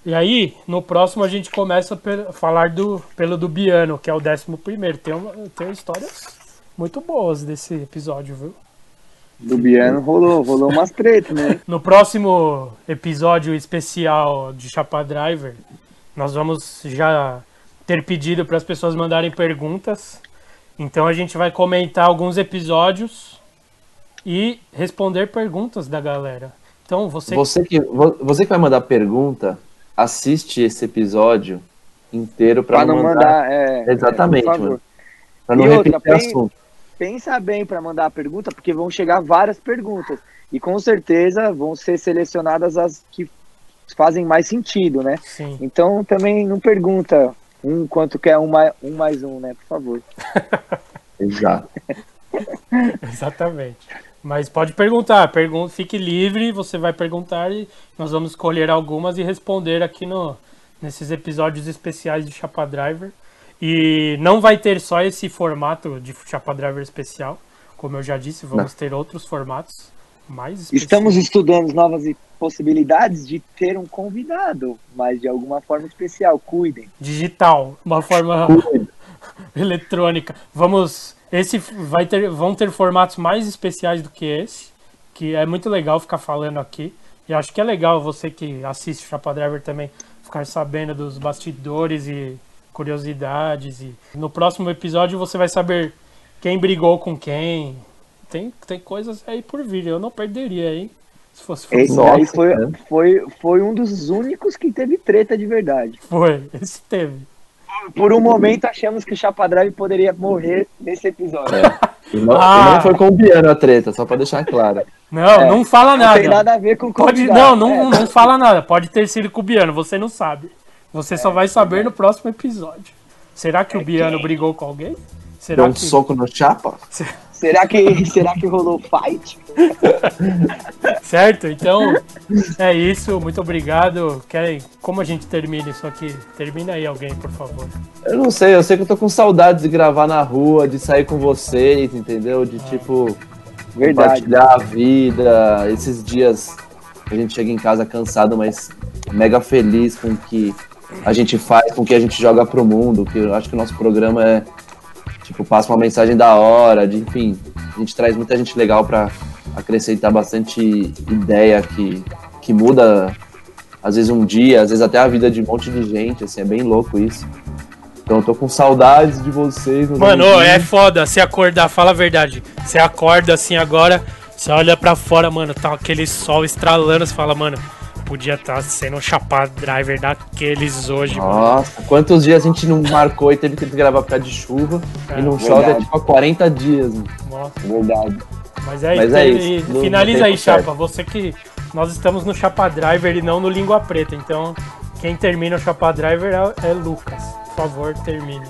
E aí, no próximo a gente começa a falar do, pelo do Biano, que é o décimo primeiro. Tem, uma, tem histórias muito boas desse episódio, viu? Do Biano rolou, rolou umas tretas, né? No próximo episódio especial de Chapa Driver, nós vamos já ter pedido para as pessoas mandarem perguntas. Então a gente vai comentar alguns episódios e responder perguntas da galera. Então você, Você que, vo- você que vai mandar pergunta, assiste esse episódio inteiro Pra não mandar, é, Exatamente, é, por favor. mano. Pra não E outra, repetir pen- assunto. Pensa bem para mandar a pergunta, porque vão chegar várias perguntas. E com certeza vão ser selecionadas as que fazem mais sentido, né? Sim. Então também não pergunta um quanto que é um mais um, mais um né? Por favor. Exato. Exatamente. Mas pode perguntar, pergun fique livre, você vai perguntar e nós vamos escolher algumas e responder aqui no, nesses episódios especiais de Chapa Driver. E não vai ter só esse formato de Chapa Driver especial, como eu já disse, vamos ter outros formatos mais. Estamos estudando novas possibilidades de ter um convidado, mas de alguma forma especial. Cuidem. Digital, uma forma eletrônica. Vamos. Esse vai ter, vão ter formatos mais especiais do que esse, que é muito legal ficar falando aqui. E acho que é legal você que assiste o Chapa Driver também ficar sabendo dos bastidores e curiosidades. E no próximo episódio você vai saber quem brigou com quem. Tem, tem coisas aí por vir. Eu não perderia, hein? Se fosse Esse aí foi, foi, foi um dos únicos que teve treta de verdade. Foi, esse teve. Por um momento achamos que o Chapa Drive poderia morrer nesse episódio. E não, Ah. e não foi com o Biano a treta, só pra deixar claro. Não, É, não fala não nada. tem nada a ver com o Pode, não, não, É. não fala nada. Pode ter sido com o Biano, você não sabe. Você É, só vai saber no próximo episódio. Será que o Biano brigou com alguém? Será Deu um que... soco no chapa? Será que, será que rolou fight? Certo? Então, é isso. Muito obrigado. Querem, como a gente termina isso aqui? Termina aí alguém, por favor. Eu não sei, eu sei que eu tô com saudades de gravar na rua, de sair com vocês, entendeu? De tipo, Verdade. compartilhar a vida. Esses dias a gente chega em casa cansado, mas mega feliz com o que a gente faz, com o que a gente joga pro mundo. Que eu acho que o nosso programa é, tipo, passa uma mensagem da hora, de, enfim, a gente traz muita gente legal pra acrescentar bastante ideia que, que muda, às vezes um dia, às vezes até a vida de um monte de gente, assim, é bem louco isso. Então eu tô com saudades de vocês. Mano, é foda se acordar, fala a verdade. Você acorda assim agora, você olha pra fora, mano, tá aquele sol estralando, você fala, mano, podia estar sendo um chapado driver daqueles hoje, mano. Nossa, quantos dias a gente não marcou e teve que gravar por causa de chuva É, e não chove é tipo há 40 dias. mano. Nossa. Verdade. Mas é, Mas é e isso, não- finaliza não tem aí, certo. Chapa. Você que. Nós estamos no Chapa Driver e não no Língua Preta. Então, quem termina o Chapa Driver é, é Lucas. Por favor, termine.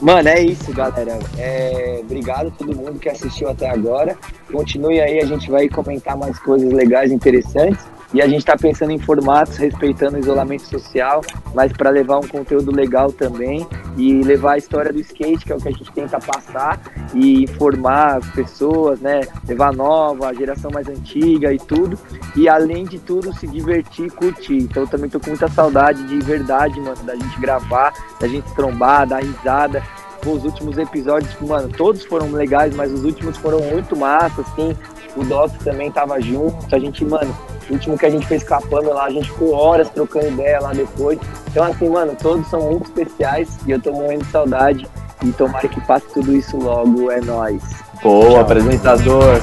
Mano, é isso, galera. É, obrigado a todo mundo que assistiu até agora. Continue aí, a gente vai comentar mais coisas legais, interessantes. E a gente tá pensando em formatos, respeitando o isolamento social, mas para levar um conteúdo legal também e levar a história do skate, que é o que a gente tenta passar, e informar as pessoas, né? Levar a nova, a geração mais antiga e tudo. E além de tudo, se divertir e curtir. Então eu também tô com muita saudade de verdade, mano, da gente gravar, da gente trombar, dar risada. Os últimos episódios, mano, todos foram legais, mas os últimos foram muito massa, assim. O Doc também tava junto. A gente, mano, o último que a gente fez com a Pamela lá, a gente ficou horas trocando ideia lá depois. Então, assim, mano, todos são muito especiais e eu tô morrendo de saudade. E tomara que passe tudo isso logo. É nóis. Boa, apresentador.